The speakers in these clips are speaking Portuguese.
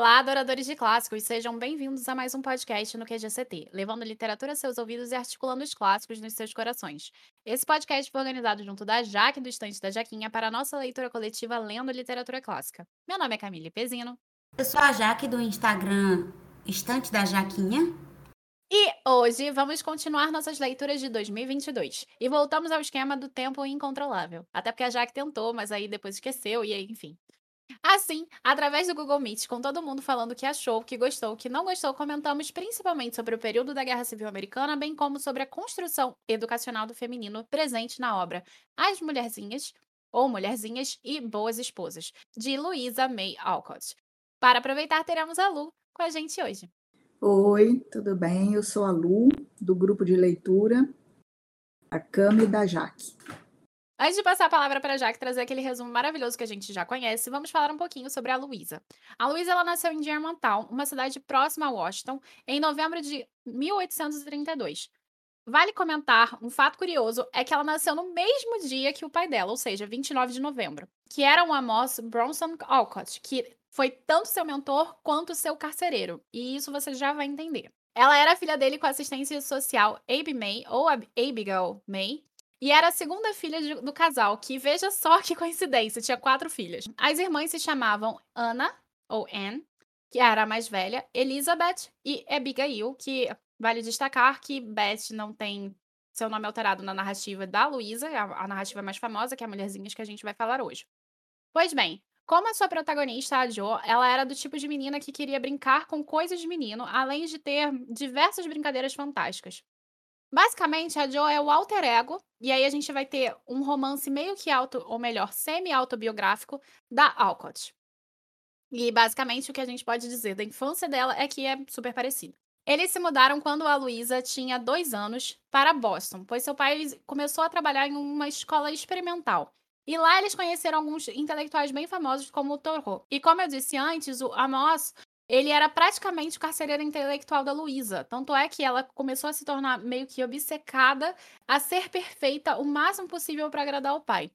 Olá, adoradores de clássicos, sejam bem-vindos a mais um podcast no QGCT, levando literatura a seus ouvidos e articulando os clássicos nos seus corações. Esse podcast foi organizado junto da Jaque do Estante da Jaquinha para a nossa leitura coletiva Lendo Literatura Clássica. Meu nome é Camille Pezino. Eu sou a Jaque do Instagram Estante da Jaquinha. E hoje vamos continuar nossas leituras de 2022. E voltamos ao esquema do tempo incontrolável. Até porque a Jaque tentou, mas aí depois esqueceu, e aí, enfim. Assim, através do Google Meet, com todo mundo falando o que achou, o que gostou, o que não gostou, comentamos principalmente sobre o período da Guerra Civil Americana, bem como sobre a construção educacional do feminino presente na obra As Mulherzinhas, ou Mulherzinhas e Boas Esposas, de Louisa May Alcott. Para aproveitar, teremos a Lu com a gente hoje. Oi, tudo bem? Eu sou a Lu, do grupo de leitura A Cama e da Jaque. Antes de passar a palavra para a Jaque trazer aquele resumo maravilhoso que a gente já conhece, vamos falar um pouquinho sobre a Luísa. A Luísa ela nasceu em Germantown, uma cidade próxima a Washington, em novembro de 1832. Vale comentar, um fato curioso é que ela nasceu no mesmo dia que o pai dela, ou seja, 29 de novembro, que era o Amos Bronson Alcott, que foi tanto seu mentor quanto seu carcereiro, e isso você já vai entender. Ela era filha dele com assistência social Abe May, ou Abigail May, e era a segunda filha de, do casal, que veja só que coincidência, tinha quatro filhas. As irmãs se chamavam Anna, ou Anne, que era a mais velha, Elizabeth e Abigail, que vale destacar que Beth não tem seu nome alterado na narrativa da Luísa, a, a narrativa mais famosa, que é a Mulherzinhas que a gente vai falar hoje. Pois bem, como a sua protagonista, a Jo, ela era do tipo de menina que queria brincar com coisas de menino, além de ter diversas brincadeiras fantásticas. Basicamente, a Jo é o alter ego, e aí a gente vai ter um romance meio que auto, ou melhor, semi-autobiográfico da Alcott. E basicamente o que a gente pode dizer da infância dela é que é super parecido. Eles se mudaram quando a Luísa tinha dois anos para Boston, pois seu pai começou a trabalhar em uma escola experimental. E lá eles conheceram alguns intelectuais bem famosos, como o Thoreau. E como eu disse antes, o Amos ele era praticamente o carcereiro intelectual da Luísa. Tanto é que ela começou a se tornar meio que obcecada a ser perfeita o máximo possível para agradar o pai.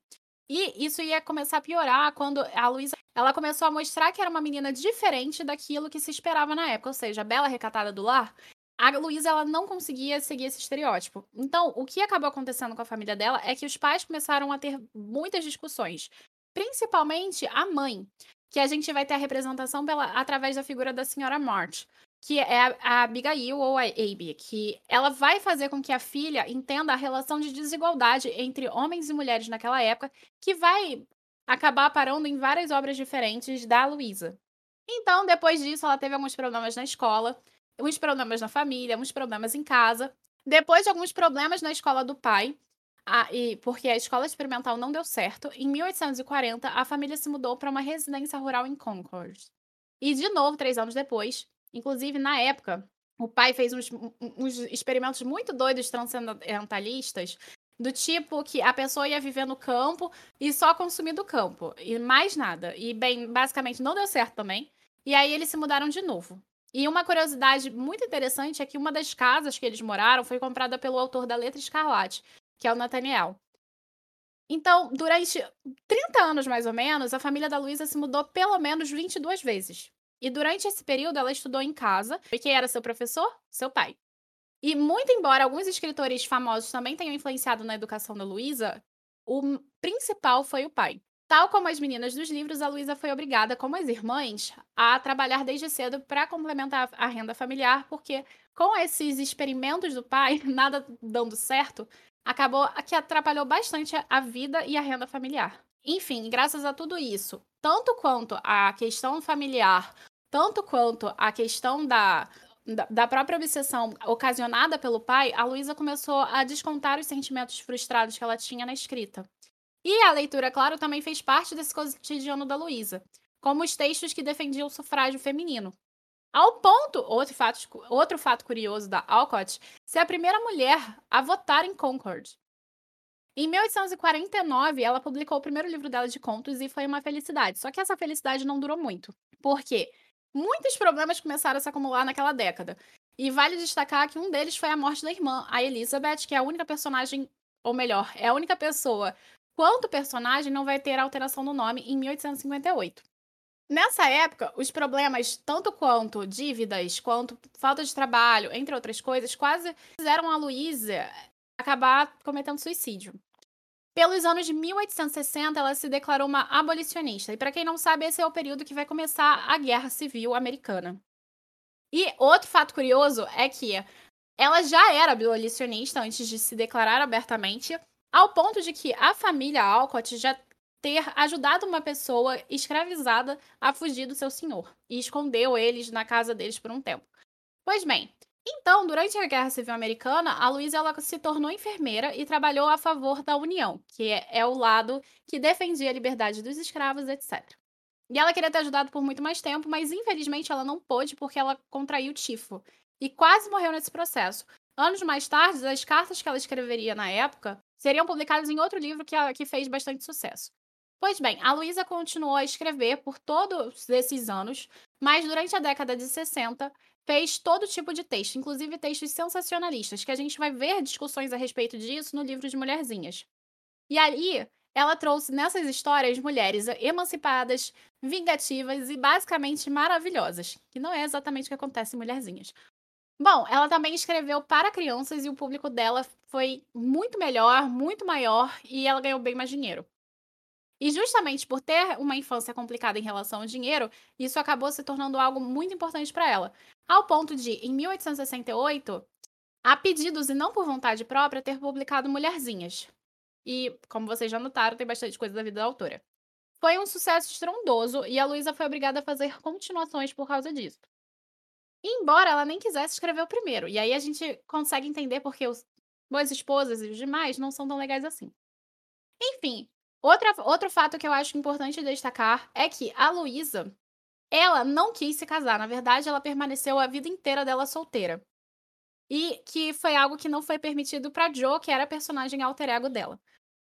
E isso ia começar a piorar quando a Luísa ela começou a mostrar que era uma menina diferente daquilo que se esperava na época, ou seja, a bela recatada do lar. A Luísa ela não conseguia seguir esse estereótipo. Então, o que acabou acontecendo com a família dela é que os pais começaram a ter muitas discussões, principalmente a mãe que a gente vai ter a representação pela, através da figura da senhora March, que é a, Abigail ou a Abby, que ela vai fazer com que a filha entenda a relação de desigualdade entre homens e mulheres naquela época, que vai acabar parando em várias obras diferentes da Luísa. Então, depois disso, ela teve alguns problemas na escola, uns problemas na família, uns problemas em casa. Depois de alguns problemas na escola do pai, ah, e porque a escola experimental não deu certo, em 1840 a família se mudou para uma residência rural em Concord. E de novo, três anos depois, inclusive na época, o pai fez uns, uns experimentos muito doidos transcendentalistas, do tipo que a pessoa ia viver no campo e só consumir do campo, e mais nada. E, bem, basicamente não deu certo também. E aí eles se mudaram de novo. E uma curiosidade muito interessante é que uma das casas que eles moraram foi comprada pelo autor da Letra Escarlate, que é o Nathaniel. Então, durante 30 anos mais ou menos, a família da Luísa se mudou pelo menos 22 vezes. E durante esse período ela estudou em casa. E quem era seu professor? Seu pai. E muito embora alguns escritores famosos também tenham influenciado na educação da Luísa, o principal foi o pai. Tal como as meninas dos livros, a Luísa foi obrigada, como as irmãs, a trabalhar desde cedo para complementar a renda familiar, porque com esses experimentos do pai, nada dando certo, acabou que atrapalhou bastante a vida e a renda familiar. Enfim, graças a tudo isso, tanto quanto a questão familiar, tanto quanto a questão da, da própria obsessão ocasionada pelo pai, a Luísa começou a descontar os sentimentos frustrados que ela tinha na escrita. E a leitura, claro, também fez parte desse cotidiano da Luísa, como os textos que defendiam o sufrágio feminino. Ao ponto, outro fato, outro fato curioso da Alcott, ser a primeira mulher a votar em Concord. Em 1849, ela publicou o primeiro livro dela de contos e foi uma felicidade. Só que essa felicidade não durou muito. Por quê? Muitos problemas começaram a se acumular naquela década. E vale destacar que um deles foi a morte da irmã, a Elizabeth, que é a única personagem, ou melhor, é a única pessoa, quanto personagem, não vai ter alteração no nome em 1858. Nessa época, os problemas, tanto quanto dívidas, quanto falta de trabalho, entre outras coisas, quase fizeram a Luísa acabar cometendo suicídio. Pelos anos de 1860, ela se declarou uma abolicionista. E para quem não sabe, esse é o período que vai começar a Guerra Civil Americana. E outro fato curioso é que ela já era abolicionista antes de se declarar abertamente, ao ponto de que a família Alcott já ter ajudado uma pessoa escravizada a fugir do seu senhor e escondeu eles na casa deles por um tempo. Pois bem, então, durante a Guerra Civil Americana, a Luísa ela se tornou enfermeira e trabalhou a favor da União, que é, é o lado que defendia a liberdade dos escravos, etc. E ela queria ter ajudado por muito mais tempo, mas infelizmente ela não pôde porque ela contraiu tifo e quase morreu nesse processo. Anos mais tarde, as cartas que ela escreveria na época seriam publicadas em outro livro que, que fez bastante sucesso. Pois bem, a Luísa continuou a escrever por todos esses anos, mas durante a década de 60 fez todo tipo de texto, inclusive textos sensacionalistas, que a gente vai ver discussões a respeito disso no livro de Mulherzinhas. E aí, ela trouxe nessas histórias mulheres emancipadas, vingativas e basicamente maravilhosas, que não é exatamente o que acontece em Mulherzinhas. Bom, ela também escreveu para crianças e o público dela foi muito melhor, muito maior e ela ganhou bem mais dinheiro. E justamente por ter uma infância complicada em relação ao dinheiro, isso acabou se tornando algo muito importante para ela. Ao ponto de, em 1868, a pedidos e não por vontade própria, ter publicado Mulherzinhas. E, como vocês já notaram, tem bastante coisa da vida da autora. Foi um sucesso estrondoso e a Luísa foi obrigada a fazer continuações por causa disso. Embora ela nem quisesse escrever o primeiro, e aí a gente consegue entender porque os Boas Esposas e os demais não são tão legais assim. Enfim, Outra, outro fato que eu acho importante destacar é que a Luísa, ela não quis se casar. Na verdade, ela permaneceu a vida inteira dela solteira. E que foi algo que não foi permitido para Jo, que era a personagem alter ego dela.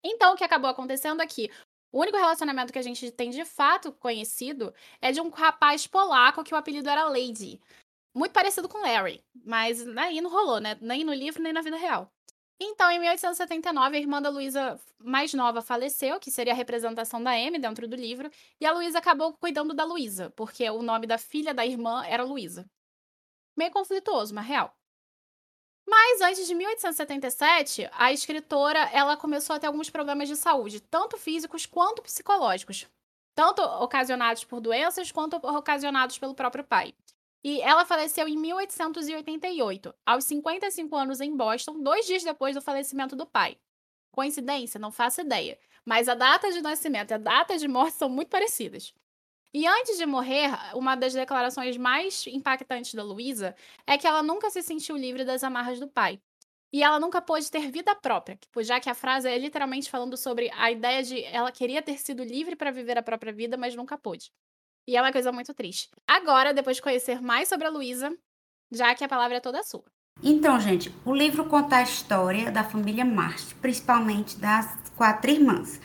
Então, o que acabou acontecendo aqui? O único relacionamento que a gente tem de fato conhecido é de um rapaz polaco que o apelido era Lady. Muito parecido com Larry, mas aí não rolou, né? Nem no livro, nem na vida real. Então, em 1879, a irmã da Luísa mais nova faleceu, que seria a representação da M dentro do livro, e a Luísa acabou cuidando da Luísa, porque o nome da filha da irmã era Luísa. Meio conflituoso, mas real. Mas antes de 1877, a escritora ela começou a ter alguns problemas de saúde, tanto físicos quanto psicológicos, tanto ocasionados por doenças quanto ocasionados pelo próprio pai. E ela faleceu em 1888, aos 55 anos em Boston, dois dias depois do falecimento do pai. Coincidência? Não faço ideia. Mas a data de nascimento e a data de morte são muito parecidas. E antes de morrer, uma das declarações mais impactantes da Luísa é que ela nunca se sentiu livre das amarras do pai. E ela nunca pôde ter vida própria, já que a frase é literalmente falando sobre a ideia de ela queria ter sido livre para viver a própria vida, mas nunca pôde. E é uma coisa muito triste. Agora, depois de conhecer mais sobre a Luísa, já que a palavra é toda sua. Então, gente, o livro conta a história da família Marte, principalmente das quatro irmãs,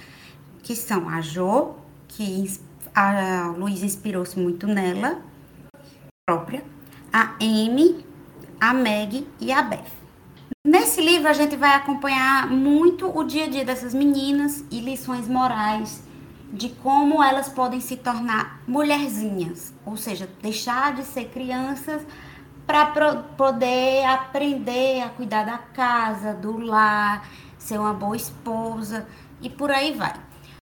que são a Jo, que a Luísa inspirou-se muito nela, própria, a Amy, a Meg e a Beth. Nesse livro a gente vai acompanhar muito o dia a dia dessas meninas e lições morais de como elas podem se tornar mulherzinhas, ou seja, deixar de ser crianças para poder aprender a cuidar da casa, do lar, ser uma boa esposa e por aí vai.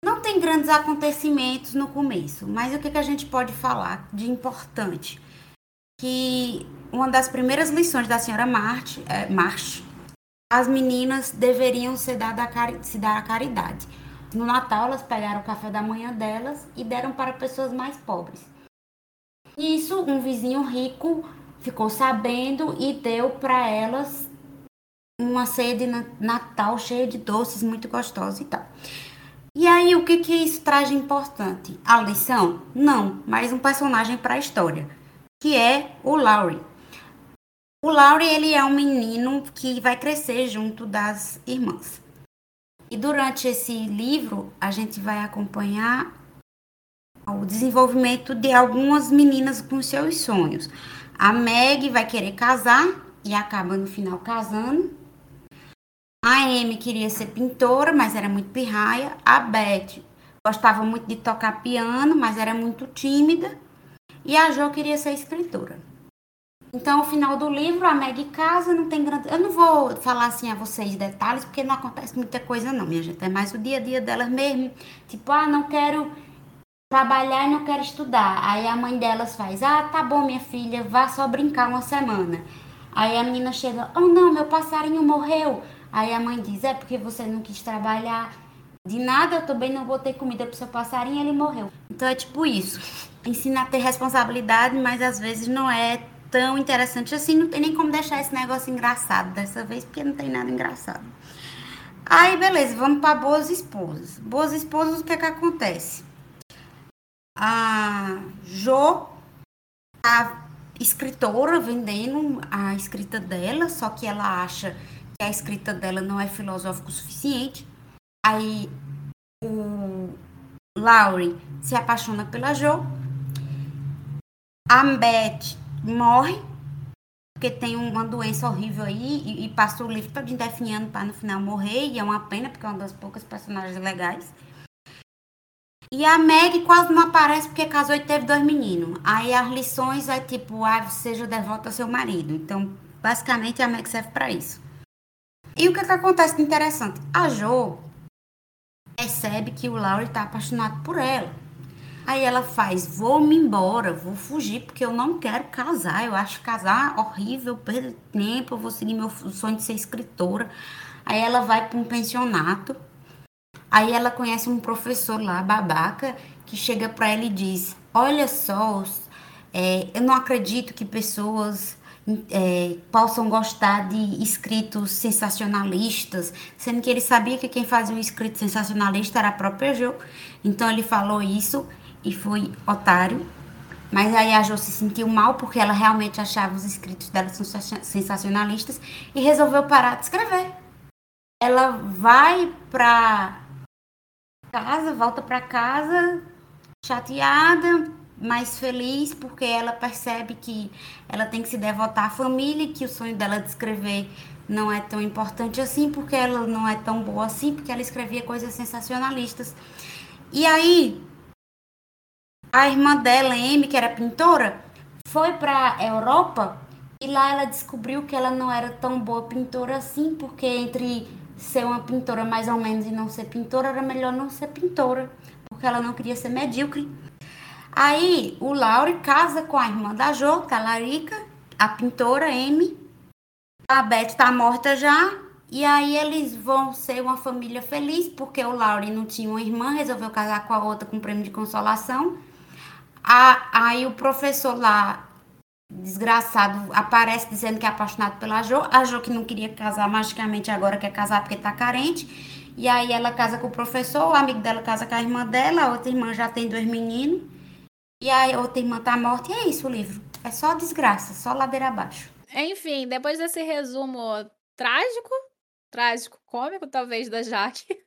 Não tem grandes acontecimentos no começo, mas o que, que a gente pode falar de importante? Que uma das primeiras lições da senhora Marte, é, March, as meninas deveriam ser dada a, se dar a caridade. No Natal, elas pegaram o café da manhã delas e deram para pessoas mais pobres. Isso, um vizinho rico ficou sabendo e deu para elas uma ceia de Natal cheia de doces, muito gostosa e tal. E aí, o que, que isso traz de importante? A lição? Não, mas um personagem para a história, que é o Laurie. O Laurie, ele é um menino que vai crescer junto das irmãs. E durante esse livro, a gente vai acompanhar o desenvolvimento de algumas meninas com seus sonhos. A Meg vai querer casar e acaba no final casando. A Amy queria ser pintora, mas era muito pirraia. A Beth gostava muito de tocar piano, mas era muito tímida. E a Jo queria ser escritora. Então, ao final do livro, a Meg casa, não tem grande. Eu não vou falar assim a vocês detalhes, porque não acontece muita coisa, não, minha gente. É mais o dia a dia delas mesmo. Tipo, ah, não quero trabalhar e não quero estudar. Aí a mãe delas faz: ah, tá bom, minha filha, vá só brincar uma semana. Aí a menina chega: oh, não, meu passarinho morreu. Aí a mãe diz: é porque você não quis trabalhar. De nada, eu também não vou ter comida pro seu passarinho, ele morreu. Então é tipo isso. Ensina a ter responsabilidade, mas às vezes não é tão interessante assim, não tem nem como deixar esse negócio engraçado dessa vez, porque não tem nada engraçado. Aí, beleza, vamos para boas esposas. Boas esposas, o que é que acontece? A Jo, a escritora, vendendo a escrita dela, só que ela acha que a escrita dela não é filosófico o suficiente. Aí o Laurie se apaixona pela Jo. A Beth morre, porque tem uma doença horrível aí, e, e o livro todo definhando para no final morrer, e é uma pena, porque é uma das poucas personagens legais. E a Meg quase não aparece porque casou e teve dois meninos. Aí as lições é tipo, ah, seja devota ao seu marido. Então, basicamente, a Meg serve para isso. E o que, que acontece de interessante? A Jo percebe que o Laurie está apaixonado por ela. Aí ela faz, vou me embora, vou fugir, porque eu não quero casar. Eu acho casar horrível, perder tempo, eu vou seguir meu sonho de ser escritora. Aí ela vai para um pensionato. Aí ela conhece um professor lá, babaca, que chega para ela e diz: Olha só, é, eu não acredito que pessoas é, possam gostar de escritos sensacionalistas, sendo que ele sabia que quem fazia um escrito sensacionalista era a própria Jo. Então ele falou isso e foi otário. Mas aí a Jo se sentiu mal porque ela realmente achava os escritos dela sensacionalistas e resolveu parar de escrever. Ela vai pra casa, volta pra casa chateada, mais feliz porque ela percebe que ela tem que se devotar à família que o sonho dela de escrever não é tão importante assim porque ela não é tão boa assim porque ela escrevia coisas sensacionalistas. E aí a irmã dela, Amy, que era pintora, foi para a Europa e lá ela descobriu que ela não era tão boa pintora assim, porque entre ser uma pintora mais ou menos e não ser pintora, era melhor não ser pintora, porque ela não queria ser medíocre. Aí o Laure casa com a irmã da Jo, Talarica, a pintora Amy. A Beth está morta já, e aí eles vão ser uma família feliz, porque o Laure não tinha uma irmã, resolveu casar com a outra com prêmio de consolação. Aí o professor lá, desgraçado, aparece dizendo que é apaixonado pela Jo. A Jo que não queria casar magicamente agora quer casar porque tá carente. E aí ela casa com o professor, o amigo dela casa com a irmã dela, a outra irmã já tem dois meninos. E aí a outra irmã tá morta. E é isso o livro. É só desgraça, só ladeira abaixo. Enfim, depois desse resumo trágico, trágico, cômico talvez da Jaque,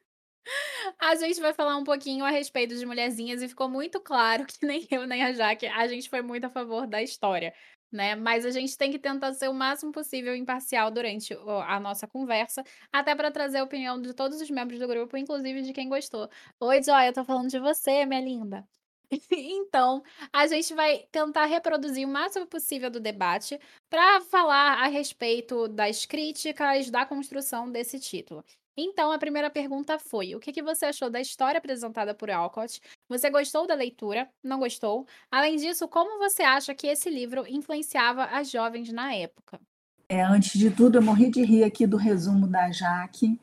a gente vai falar um pouquinho a respeito de mulherzinhas e ficou muito claro que nem eu nem a Jaque, a gente foi muito a favor da história, né? Mas a gente tem que tentar ser o máximo possível imparcial durante a nossa conversa, até para trazer a opinião de todos os membros do grupo, inclusive de quem gostou. Oi, Joy, eu tô falando de você, minha linda. Então, a gente vai tentar reproduzir o máximo possível do debate para falar a respeito das críticas, da construção desse título. Então, a primeira pergunta foi: o que, que você achou da história apresentada por Alcott? Você gostou da leitura? Não gostou? Além disso, como você acha que esse livro influenciava as jovens na época? É, antes de tudo, eu morri de rir aqui do resumo da Jaque.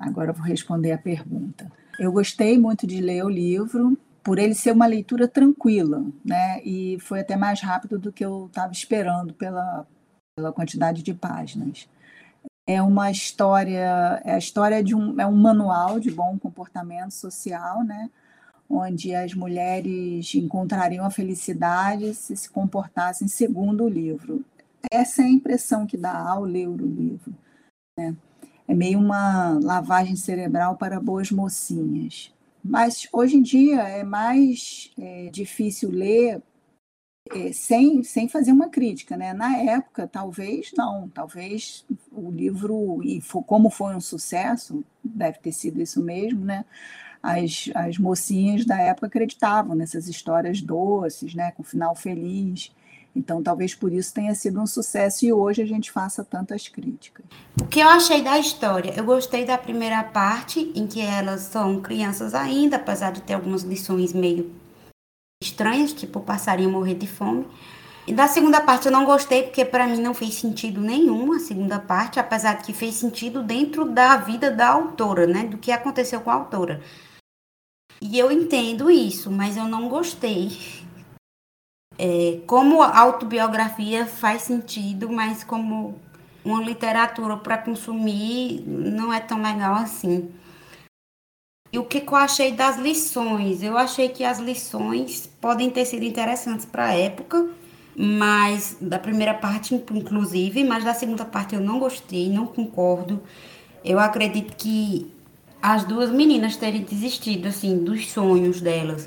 Agora eu vou responder a pergunta. Eu gostei muito de ler o livro, por ele ser uma leitura tranquila, né? E foi até mais rápido do que eu estava esperando pela, pela quantidade de páginas é uma história, é a história de um, é um manual de bom comportamento social, né? onde as mulheres encontrariam a felicidade se se comportassem segundo o livro. Essa é a impressão que dá ao ler o livro. Né? É meio uma lavagem cerebral para boas mocinhas. Mas hoje em dia é mais é, difícil ler é, sem, sem fazer uma crítica, né? Na época, talvez não, talvez o livro, e for, como foi um sucesso, deve ter sido isso mesmo, né? as, as mocinhas da época acreditavam nessas histórias doces, né, com final feliz. Então, talvez por isso tenha sido um sucesso e hoje a gente faça tantas críticas. O que eu achei da história? Eu gostei da primeira parte, em que elas são crianças ainda, apesar de ter algumas lições meio estranhas, tipo o passarinho morrer de fome. E da segunda parte eu não gostei, porque para mim não fez sentido nenhum a segunda parte, apesar de que fez sentido dentro da vida da autora, né? Do que aconteceu com a autora. E eu entendo isso, mas eu não gostei. É, como autobiografia faz sentido, mas como uma literatura para consumir não é tão legal assim. E o que, eu achei das lições? Eu achei que as lições podem ter sido interessantes para a época, mas da primeira parte, inclusive, mas da segunda parte eu não gostei, não concordo. Eu acredito que as duas meninas terem desistido assim dos sonhos delas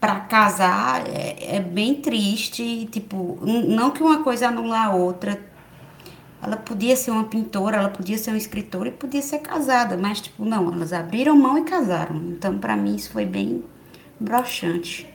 para casar é, é, bem triste, tipo, não que uma coisa anula a outra. Ela podia ser uma pintora, ela podia ser uma escritora e podia ser casada, mas tipo, não, elas abriram mão e casaram. Então, para mim isso foi bem broxante.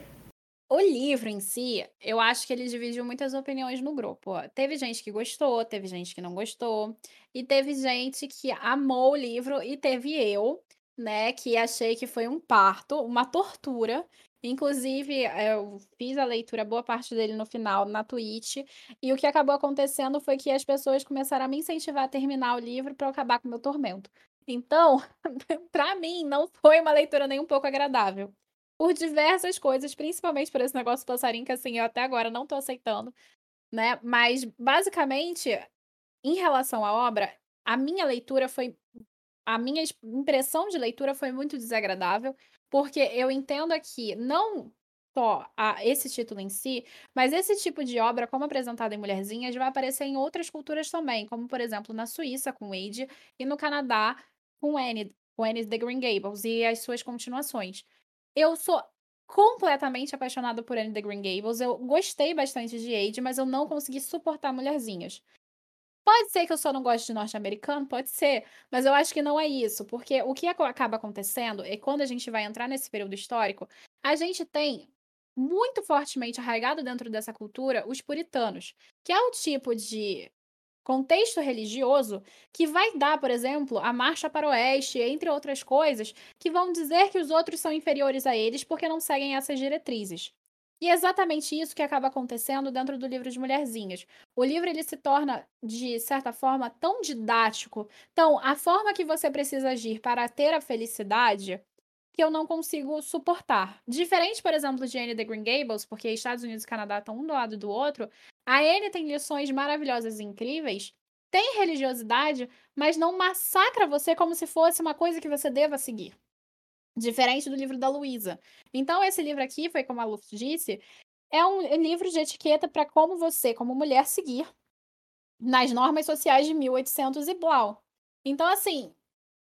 O livro em si, eu acho que ele dividiu muitas opiniões no grupo. Teve gente que gostou, teve gente que não gostou, e teve gente que amou o livro, e teve eu, né, que achei que foi um parto, uma tortura, Inclusive, eh, eu fiz a leitura, boa parte dele no final, na Twitch, e o que acabou acontecendo foi que as pessoas começaram a me incentivar a terminar o livro para eu acabar com o meu tormento. Então, para mim, não foi uma leitura nem um pouco agradável. Por diversas coisas, principalmente por esse negócio do passarinho, que assim, eu até agora não tô aceitando, né? Mas, basicamente, em relação à obra, a minha leitura foi. A minha impressão de leitura foi muito desagradável. Porque eu entendo aqui, não só a, esse título em si, mas esse tipo de obra, como apresentada em Mulherzinhas, vai aparecer em outras culturas também, como por exemplo na Suíça com Wade e no Canadá com Anne, com Anne the Green Gables e as suas continuações. Eu sou completamente apaixonada por Anne the Green Gables, eu gostei bastante de Age, mas eu não consegui suportar Mulherzinhas. Pode ser que eu só não goste de norte-americano, pode ser, mas eu acho que não é isso, porque o que acaba acontecendo é quando a gente vai entrar nesse período histórico, a gente tem muito fortemente arraigado dentro dessa cultura os puritanos, que é o tipo de contexto religioso que vai dar, por exemplo, a marcha para o oeste, entre outras coisas, que vão dizer que os outros são inferiores a eles porque não seguem essas diretrizes. E é exatamente isso que acaba acontecendo dentro do livro de Mulherzinhas. O livro ele se torna, de certa forma, tão didático. Então, a forma que você precisa agir para ter a felicidade que eu não consigo suportar. Diferente, por exemplo, de Anne the Green Gables, porque Estados Unidos e Canadá estão um do lado do outro, a Anne tem lições maravilhosas e incríveis, tem religiosidade, mas não massacra você como se fosse uma coisa que você deva seguir. Diferente do livro da Luísa. Então, esse livro aqui, foi como a Lu disse, é um livro de etiqueta para como você, como mulher, seguir nas normas sociais de 1800 e blau. Então, assim,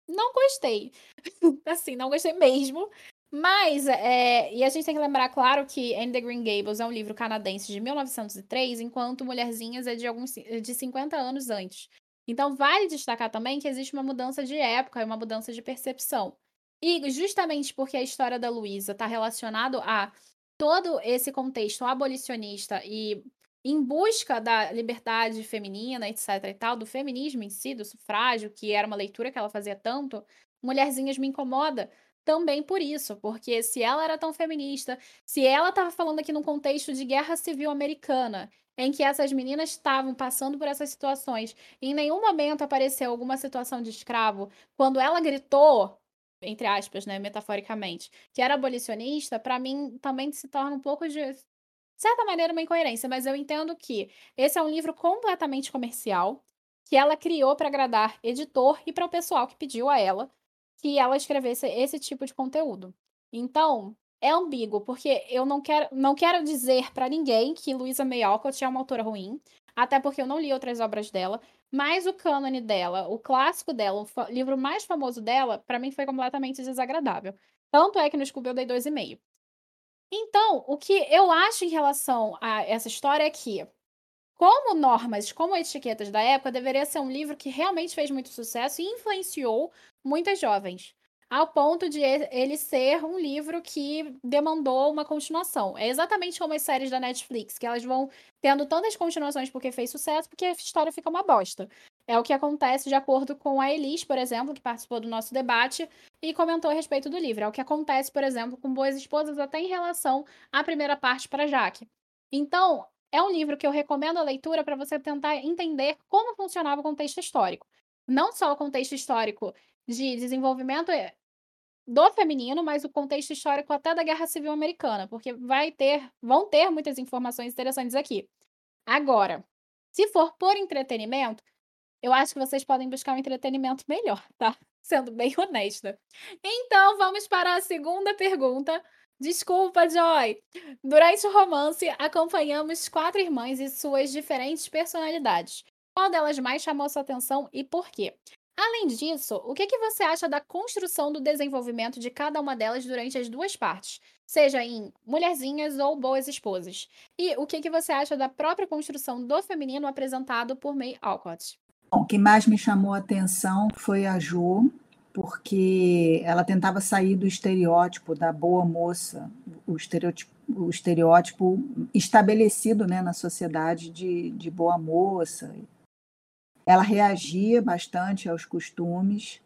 não gostei. assim, não gostei mesmo. Mas, é, e a gente tem que lembrar, claro, que Anne the Green Gables é um livro canadense de 1903, enquanto Mulherzinhas é de, alguns, de 50 anos antes. Então, vale destacar também que existe uma mudança de época e uma mudança de percepção. E justamente porque a história da Luísa está relacionado a todo esse contexto abolicionista e em busca da liberdade feminina, etc e tal, do feminismo em si, do sufrágio, que era uma leitura que ela fazia tanto, Mulherzinhas me incomoda também por isso, porque se ela era tão feminista, se ela estava falando aqui num contexto de guerra civil americana, em que essas meninas estavam passando por essas situações, e em nenhum momento apareceu alguma situação de escravo, quando ela gritou entre aspas, né, metaforicamente, que era abolicionista, para mim também se torna um pouco de certa maneira uma incoerência, mas eu entendo que esse é um livro completamente comercial que ela criou para agradar editor e para o pessoal que pediu a ela que ela escrevesse esse tipo de conteúdo. Então, é ambíguo, porque eu não quero, não quero dizer para ninguém que Louisa May é uma autora ruim, até porque eu não li outras obras dela, mas o cânone dela, o clássico dela, o livro mais famoso dela, para mim foi completamente desagradável. Tanto é que no Scooby eu dei 2,5. Então, o que eu acho em relação a essa história é que, como normas, como etiquetas da época, deveria ser um livro que realmente fez muito sucesso e influenciou muitas jovens. Ao ponto de ele ser um livro que demandou uma continuação. É exatamente como as séries da Netflix, que elas vão tendo tantas continuações porque fez sucesso, porque a história fica uma bosta. É o que acontece de acordo com a Elis, por exemplo, que participou do nosso debate e comentou a respeito do livro. É o que acontece, por exemplo, com Boas Esposas, até em relação à primeira parte para Jaque. Então, é um livro que eu recomendo a leitura para você tentar entender como funcionava o contexto histórico. Não só o contexto histórico de desenvolvimento eh, do feminino, mas o contexto histórico até da Guerra Civil Americana, porque vai ter, vão ter muitas informações interessantes aqui. Agora, se for por entretenimento, eu acho que vocês podem buscar um entretenimento melhor, tá? Sendo bem honesta. Então, vamos para a segunda pergunta. Desculpa, Joy. Durante o romance, acompanhamos quatro irmãs e suas diferentes personalidades. Qual delas mais chamou sua atenção e por quê? Além disso, o que, que você acha da construção do desenvolvimento de cada uma delas durante as duas partes, seja em Mulherzinhas ou Boas Esposas? E o que, que você acha da própria construção do feminino apresentado por May Alcott? Bom, o que mais me chamou a atenção foi a Jo, porque ela tentava sair do estereótipo da boa moça, o estereótipo, o estereótipo estabelecido né, na sociedade de, de boa moça, ela reagia bastante aos costumes,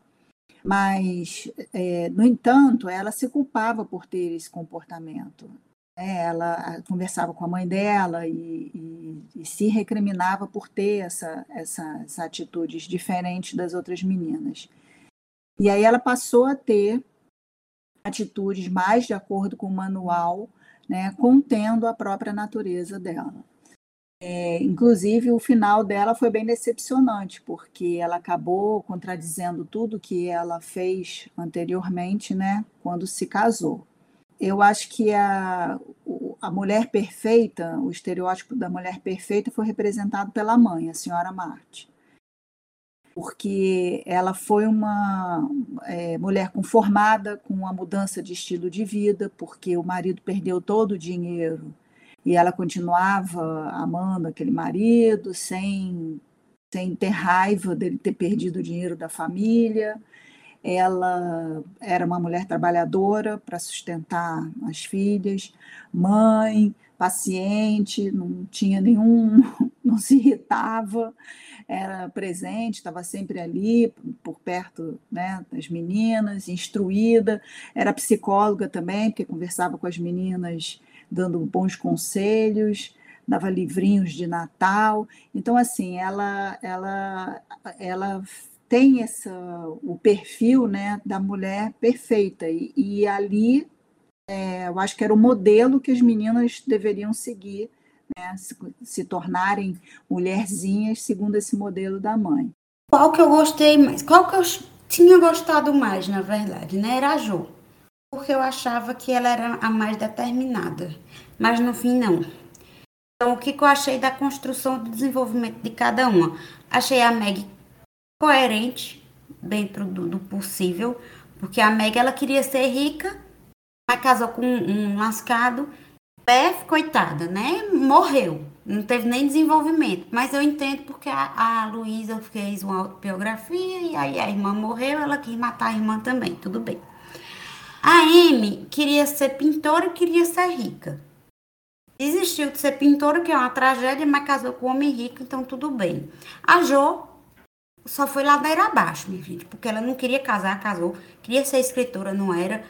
mas, é, no entanto, ela se culpava por ter esse comportamento. É, ela conversava com a mãe dela e, e, e se recriminava por ter essa, essas atitudes diferentes das outras meninas. E aí ela passou a ter atitudes mais de acordo com o manual, né, contendo a própria natureza dela. É, inclusive, o final dela foi bem decepcionante, porque ela acabou contradizendo tudo que ela fez anteriormente, né, quando se casou. Eu acho que a, a mulher perfeita, o estereótipo da mulher perfeita, foi representado pela mãe, a senhora Marte. Porque ela foi uma é, mulher conformada com uma mudança de estilo de vida, porque o marido perdeu todo o dinheiro e ela continuava amando aquele marido sem, sem ter raiva dele ter perdido o dinheiro da família. Ela era uma mulher trabalhadora para sustentar as filhas, mãe, paciente, não tinha nenhum, não se irritava, era presente, estava sempre ali, por perto né, das meninas, instruída, era psicóloga também, porque conversava com as meninas dando bons conselhos, dava livrinhos de Natal. Então, assim, ela, ela, ela tem essa, o perfil né, da mulher perfeita. E, e ali, é, eu acho que era o modelo que as meninas deveriam seguir, né, se, se tornarem mulherzinhas segundo esse modelo da mãe. Qual que eu gostei mais? Qual que eu tinha gostado mais, na verdade, né? Era a Jo porque eu achava que ela era a mais determinada, mas no fim não. Então, o que, eu achei da construção do desenvolvimento de cada uma? Achei a Meg coerente dentro do, do possível, porque a Meg ela queria ser rica, mas casou com um, um lascado, é coitada, né? Morreu, não teve nem desenvolvimento. Mas eu entendo porque a, a Luísa fez uma autobiografia e aí a irmã morreu, ela quis matar a irmã também, tudo bem. A Amy queria ser pintora e queria ser rica. Desistiu de ser pintora, que é uma tragédia, mas casou com um homem rico, então tudo bem. A Jo só foi ladeira abaixo, minha gente, porque ela não queria casar, casou. Queria ser escritora, não era.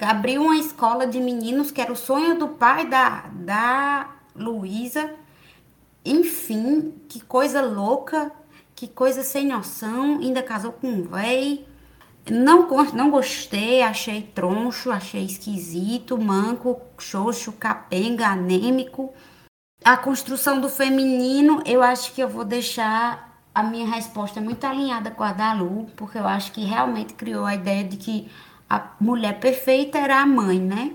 Abriu uma escola de meninos, que era o sonho do pai da, da Luísa. Enfim, que coisa louca, que coisa sem noção. Ainda casou com um véi. Não, não gostei, achei troncho, achei esquisito, manco, xoxo, capenga, anêmico. A construção do feminino, eu acho que eu vou deixar a minha resposta muito alinhada com a da Lu, porque eu acho que realmente criou a ideia de que a mulher perfeita era a mãe, né?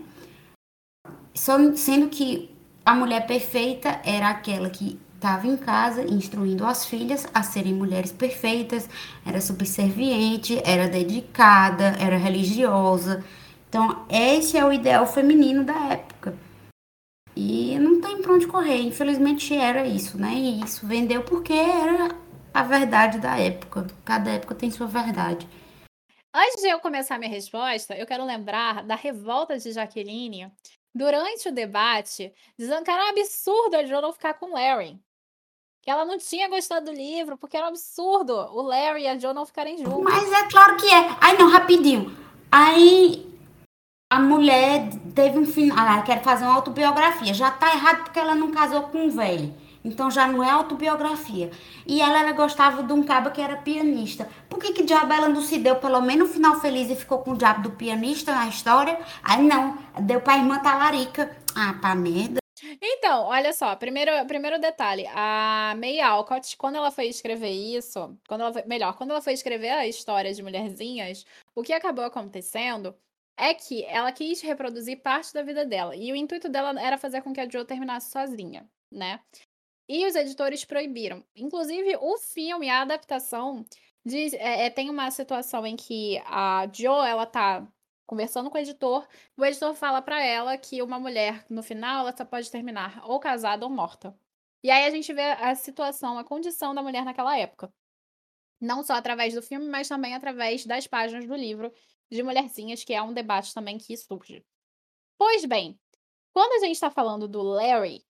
Só, sendo que a mulher perfeita era aquela que estava em casa instruindo as filhas a serem mulheres perfeitas, era subserviente, era dedicada, era religiosa. Então, esse é o ideal feminino da época. E não tem pra onde correr, infelizmente era isso, né? E isso vendeu porque era a verdade da época. Cada época tem sua verdade. Antes de eu começar minha resposta, eu quero lembrar da revolta de Jaqueline durante o debate, dizendo que era um absurdo a Jo não ficar com Larry. Que ela não tinha gostado do livro, porque era um absurdo o Larry e a Jo não ficarem juntos. Mas é claro que é. Ai, não, rapidinho. Aí a mulher teve um final. Ela quer fazer uma autobiografia. Já tá errado porque ela não casou com um velho. Então já não é autobiografia. E ela, ela gostava de um cabo que era pianista. Por que que diabo ela não se deu pelo menos um final feliz e ficou com o diabo do pianista na história? Aí não, deu pra irmã talarica. Ah, pra merda. Então, olha só, primeiro, primeiro detalhe, a May Alcott, quando ela foi escrever isso, quando ela foi, melhor, quando ela foi escrever a história de Mulherzinhas, o que acabou acontecendo é que ela quis reproduzir parte da vida dela, e o intuito dela era fazer com que a Jo terminasse sozinha, né? E os editores proibiram. Inclusive, o filme, a adaptação, diz, é, é, tem uma situação em que a Jo, ela tá conversando com o editor, o editor fala para ela que uma mulher, no final, ela só pode terminar ou casada ou morta. E aí a gente vê a situação, a condição da mulher naquela época. Não só através do filme, mas também através das páginas do livro de Mulherzinhas, que é um debate também que surge. Pois bem, quando a gente está falando do Larry,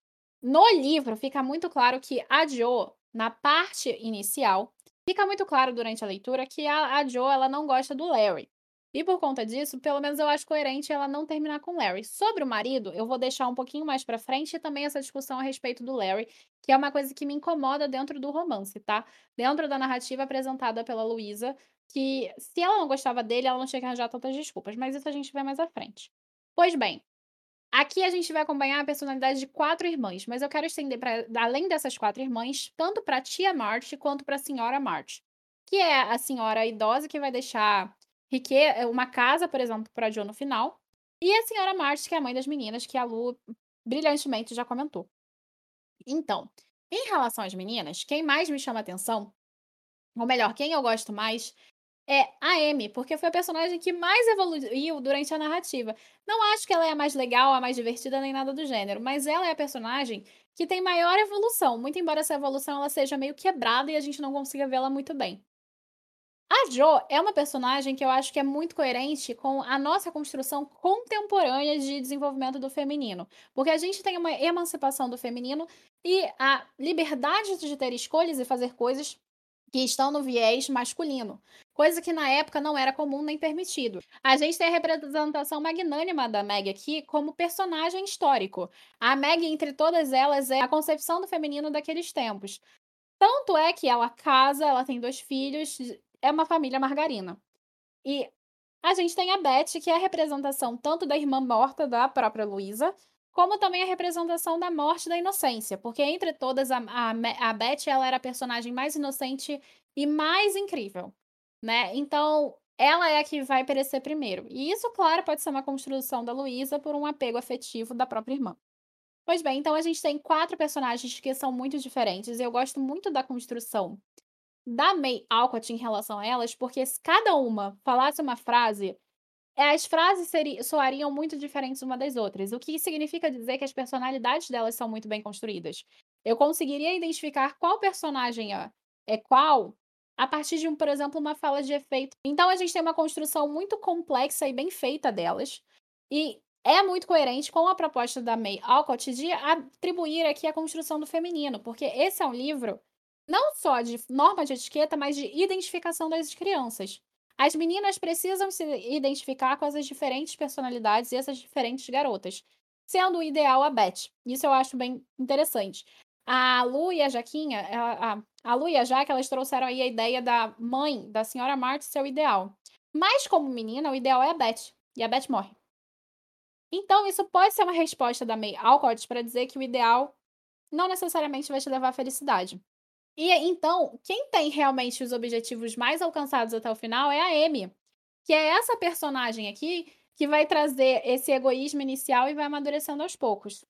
no livro fica muito claro que a Jo, na parte inicial, fica muito claro durante a leitura que a, a Jo ela não gosta do Larry. E por conta disso, pelo menos eu acho coerente ela não terminar com Larry. Sobre o marido, eu vou deixar um pouquinho mais para frente e também essa discussão a respeito do Larry, que é uma coisa que me incomoda dentro do romance, tá? Dentro da narrativa apresentada pela Luísa, que se ela não gostava dele, ela não tinha que arranjar tantas desculpas, mas isso a gente vê mais à frente. Pois bem, Aqui a gente vai acompanhar a personalidade de quatro irmãs, mas eu quero estender para além dessas quatro irmãs, tanto para a tia March quanto para a senhora March, que é a senhora idosa que vai deixar rique eh, uma casa, por exemplo, para Jo no final, e a senhora March, que é a mãe das meninas, que a Lu brilhantemente já comentou. Então, em relação às meninas, quem mais me chama atenção, ou melhor, quem eu gosto mais, é a Amy, porque foi a personagem que mais evoluiu durante a narrativa. Não acho que ela é a mais legal, a mais divertida, nem nada do gênero, mas ela é a personagem que tem maior evolução, muito embora essa evolução ela seja meio quebrada e a gente não consiga vê-la muito bem. A Jo é uma personagem que eu acho que é muito coerente com a nossa construção contemporânea de desenvolvimento do feminino, porque a gente tem uma emancipação do feminino e a liberdade de ter escolhas e fazer coisas que estão no viés masculino, coisa que na época não era comum nem permitido. A gente tem a representação magnânima da Meg aqui como personagem histórico. A Meg, entre todas elas, é a concepção do feminino daqueles tempos. Tanto é que ela casa, ela tem dois filhos, é uma família margarina. E a gente tem a Beth, que é a representação tanto da irmã morta da própria Luísa, como também a representação da morte da inocência, porque entre todas a, a, a Beth ela era a personagem mais inocente e mais incrível, né? Então ela é a que vai perecer primeiro. E isso, claro, pode ser uma construção da Luísa por um apego afetivo da própria irmã. Pois bem, então a gente tem quatro personagens que são muito diferentes. E eu gosto muito da construção da May Alcott em relação a elas, porque se cada uma falasse uma frase as frases soariam muito diferentes uma das outras, o que significa dizer que as personalidades delas são muito bem construídas. Eu conseguiria identificar qual personagem é, é qual a partir de, por exemplo, uma fala de efeito. Então a gente tem uma construção muito complexa e bem feita delas. E é muito coerente com a proposta da May Alcott de atribuir aqui a construção do feminino, porque esse é um livro não só de norma de etiqueta, mas de identificação das crianças. As meninas precisam se identificar com essas diferentes personalidades e essas diferentes garotas, sendo o ideal a Beth. Isso eu acho bem interessante. A Lu e a Jaquinha, a, a, a Lu e a Jaque, elas trouxeram aí a ideia da mãe, da senhora Marta, ser o ideal. Mas, como menina, o ideal é a Beth. E a Beth morre. Então, isso pode ser uma resposta da May Alcott para dizer que o ideal não necessariamente vai te levar à felicidade. E então, quem tem realmente os objetivos mais alcançados até o final é a Amy, que é essa personagem aqui que vai trazer esse egoísmo inicial e vai amadurecendo aos poucos.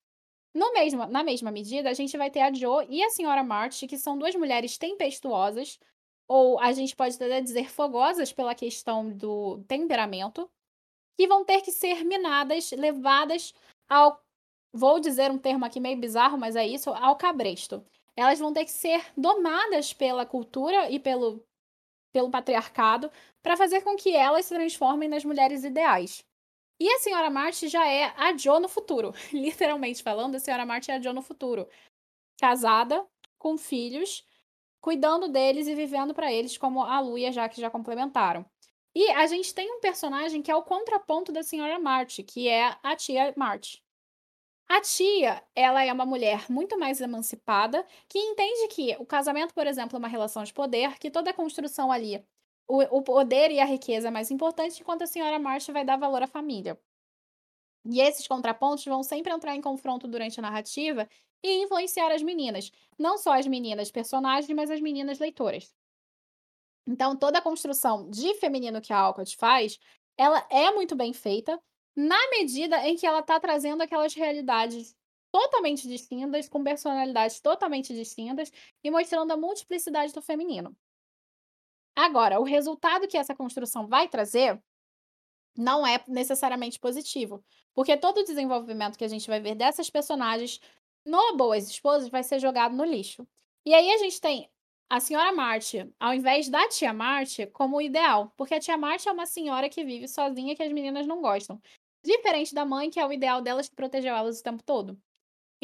No mesmo, na mesma medida, a gente vai ter a Jo e a senhora March, que são duas mulheres tempestuosas, ou a gente pode até dizer fogosas pela questão do temperamento, que vão ter que ser minadas, levadas ao. Vou dizer um termo aqui meio bizarro, mas é isso, ao cabresto elas vão ter que ser domadas pela cultura e pelo pelo patriarcado para fazer com que elas se transformem nas mulheres ideais. E a senhora Marty já é a Jo no futuro. Literalmente falando, a senhora Marty é a Jo no futuro. Casada, com filhos, cuidando deles e vivendo para eles, como a Lu e a Jaque já complementaram. E a gente tem um personagem que é o contraponto da senhora Marty, que é a tia Marty. A tia, ela é uma mulher muito mais emancipada, que entende que o casamento, por exemplo, é uma relação de poder, que toda a construção ali o, o poder e a riqueza é mais importante, enquanto a senhora March vai dar valor à família. E esses contrapontos vão sempre entrar em confronto durante a narrativa e influenciar as meninas. Não só as meninas personagens, mas as meninas leitoras. Então, toda a construção de feminino que a Alcott faz, ela é muito bem feita, na medida em que ela está trazendo aquelas realidades totalmente distintas, com personalidades totalmente distintas, e mostrando a multiplicidade do feminino. Agora, o resultado que essa construção vai trazer não é necessariamente positivo, porque todo o desenvolvimento que a gente vai ver dessas personagens no Boas Esposas vai ser jogado no lixo. E aí a gente tem a senhora Marty, ao invés da tia Marty, como ideal, porque a tia Marty é uma senhora que vive sozinha que as meninas não gostam. Diferente da mãe, que é o ideal delas que protegeu elas o tempo todo.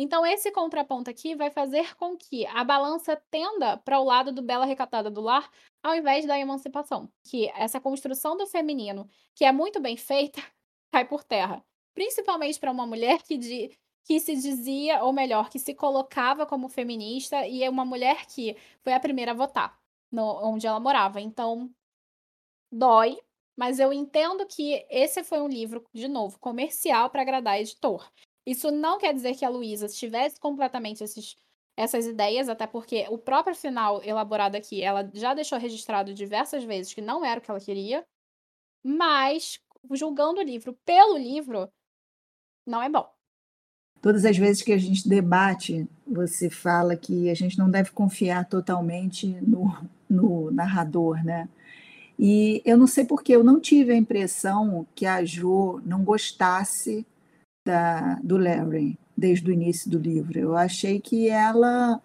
Então, esse contraponto aqui vai fazer com que a balança tenda para o lado do bela recatada do lar, ao invés da emancipação. Que essa construção do feminino, que é muito bem feita, cai por terra. Principalmente para uma mulher que, de, que se dizia, ou melhor, que se colocava como feminista e é uma mulher que foi a primeira a votar no, onde ela morava. Então, dói, mas eu entendo que esse foi um livro, de novo, comercial para agradar editor. Isso não quer dizer que a Luísa tivesse completamente esses, essas ideias, até porque o próprio final elaborado aqui, ela já deixou registrado diversas vezes que não era o que ela queria, mas julgando o livro pelo livro, não é bom. Todas as vezes que a gente debate, você fala que a gente não deve confiar totalmente no, no narrador, né? E eu não sei porque eu não tive a impressão que a Jo não gostasse da, do Larry desde o início do livro. Eu achei que ela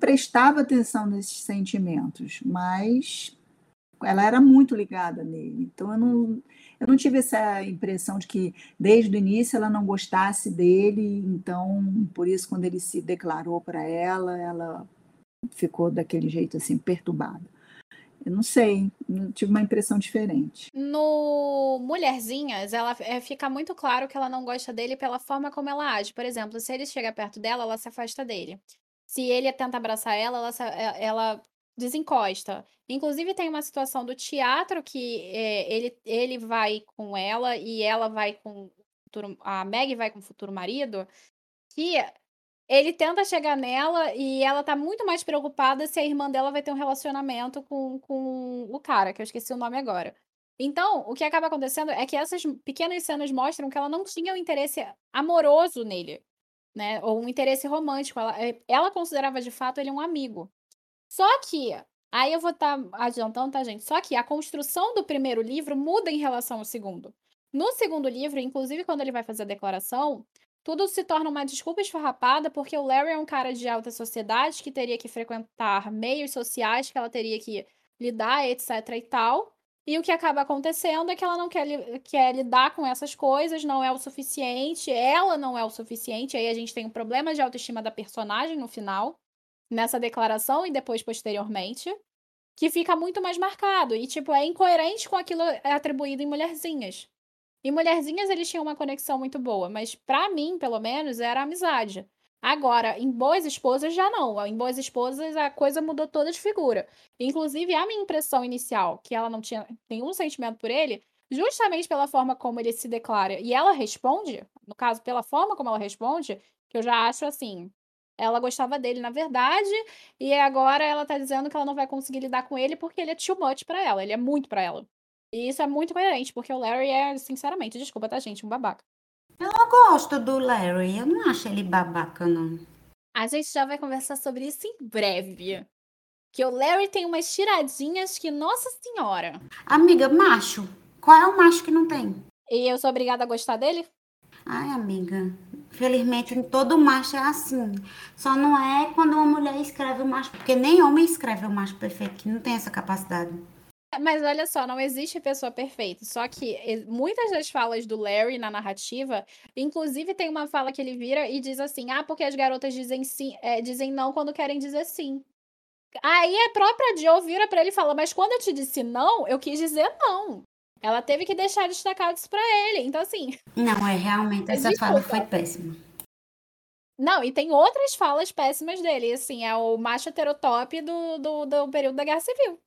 prestava atenção nesses sentimentos, mas ela era muito ligada nele. Então eu não, eu não tive essa impressão de que desde o início ela não gostasse dele, então por isso quando ele se declarou para ela, ela ficou daquele jeito assim perturbada. Eu não sei, tive uma impressão diferente. No Mulherzinhas, ela é, fica muito claro que ela não gosta dele pela forma como ela age. Por exemplo, se ele chega perto dela, ela se afasta dele. Se ele tenta abraçar ela, ela, é, ela desencosta. Inclusive, tem uma situação do teatro que é, ele, ele vai com ela e ela vai com. A Meg vai com o futuro marido. Que ele tenta chegar nela e ela tá muito mais preocupada se a irmã dela vai ter um relacionamento com, com o cara, que eu esqueci o nome agora. Então, o que acaba acontecendo é que essas pequenas cenas mostram que ela não tinha um interesse amoroso nele, né? Ou um interesse romântico. Ela, eh, ela considerava de fato ele um amigo. Só que, aí eu vou estar tá adiantando, tá, gente? Só que a construção do primeiro livro muda em relação ao segundo. No segundo livro, inclusive quando ele vai fazer a declaração, tudo se torna uma desculpa esfarrapada porque o Larry é um cara de alta sociedade que teria que frequentar meios sociais, que ela teria que lidar, etc e tal. E o que acaba acontecendo é que ela não quer, quer lidar com essas coisas, não é o suficiente, ela não é o suficiente. Aí a gente tem um problema de autoestima da personagem no final, nessa declaração e depois posteriormente, que fica muito mais marcado. E, tipo, é incoerente com aquilo atribuído em mulherzinhas. E Mulherzinhas eles tinham uma conexão muito boa, mas para mim, pelo menos, era amizade. Agora, em Boas Esposas já não. Em Boas Esposas a coisa mudou toda de figura. Inclusive, a minha impressão inicial, que ela não tinha nenhum sentimento por ele, justamente pela forma como ele se declara e ela responde, no caso, pela forma como ela responde, que eu já acho assim. Ela gostava dele, na verdade, e agora ela tá dizendo que ela não vai conseguir lidar com ele porque ele é too much pra ela, ele é muito pra ela. E isso é muito coerente, porque o Larry é, sinceramente, desculpa, tá, gente, um babaca. Eu gosto do Larry, eu não acho ele babaca, não. A gente já vai conversar sobre isso em breve. Que o Larry tem umas tiradinhas que, nossa senhora. Amiga, macho. Qual é o macho que não tem? E eu sou obrigada a gostar dele? Ai, amiga. Felizmente, todo macho é assim. Só não é quando uma mulher escreve o macho, porque nem homem escreve o macho perfeito, que não tem essa capacidade. Mas olha só, não existe pessoa perfeita. Só que muitas das falas do Larry na narrativa, inclusive tem uma fala que ele vira e diz assim: ah, porque as garotas dizem sim, é, dizem não quando querem dizer sim. Aí a própria Joe vira para ele e fala: Mas quando eu te disse não, eu quis dizer não. Ela teve que deixar destacado isso pra ele. Então, assim. Não, é realmente, essa desculpa. fala foi péssima. Não, e tem outras falas péssimas dele. Assim, é o macho heterotop do, do, do período da Guerra Civil.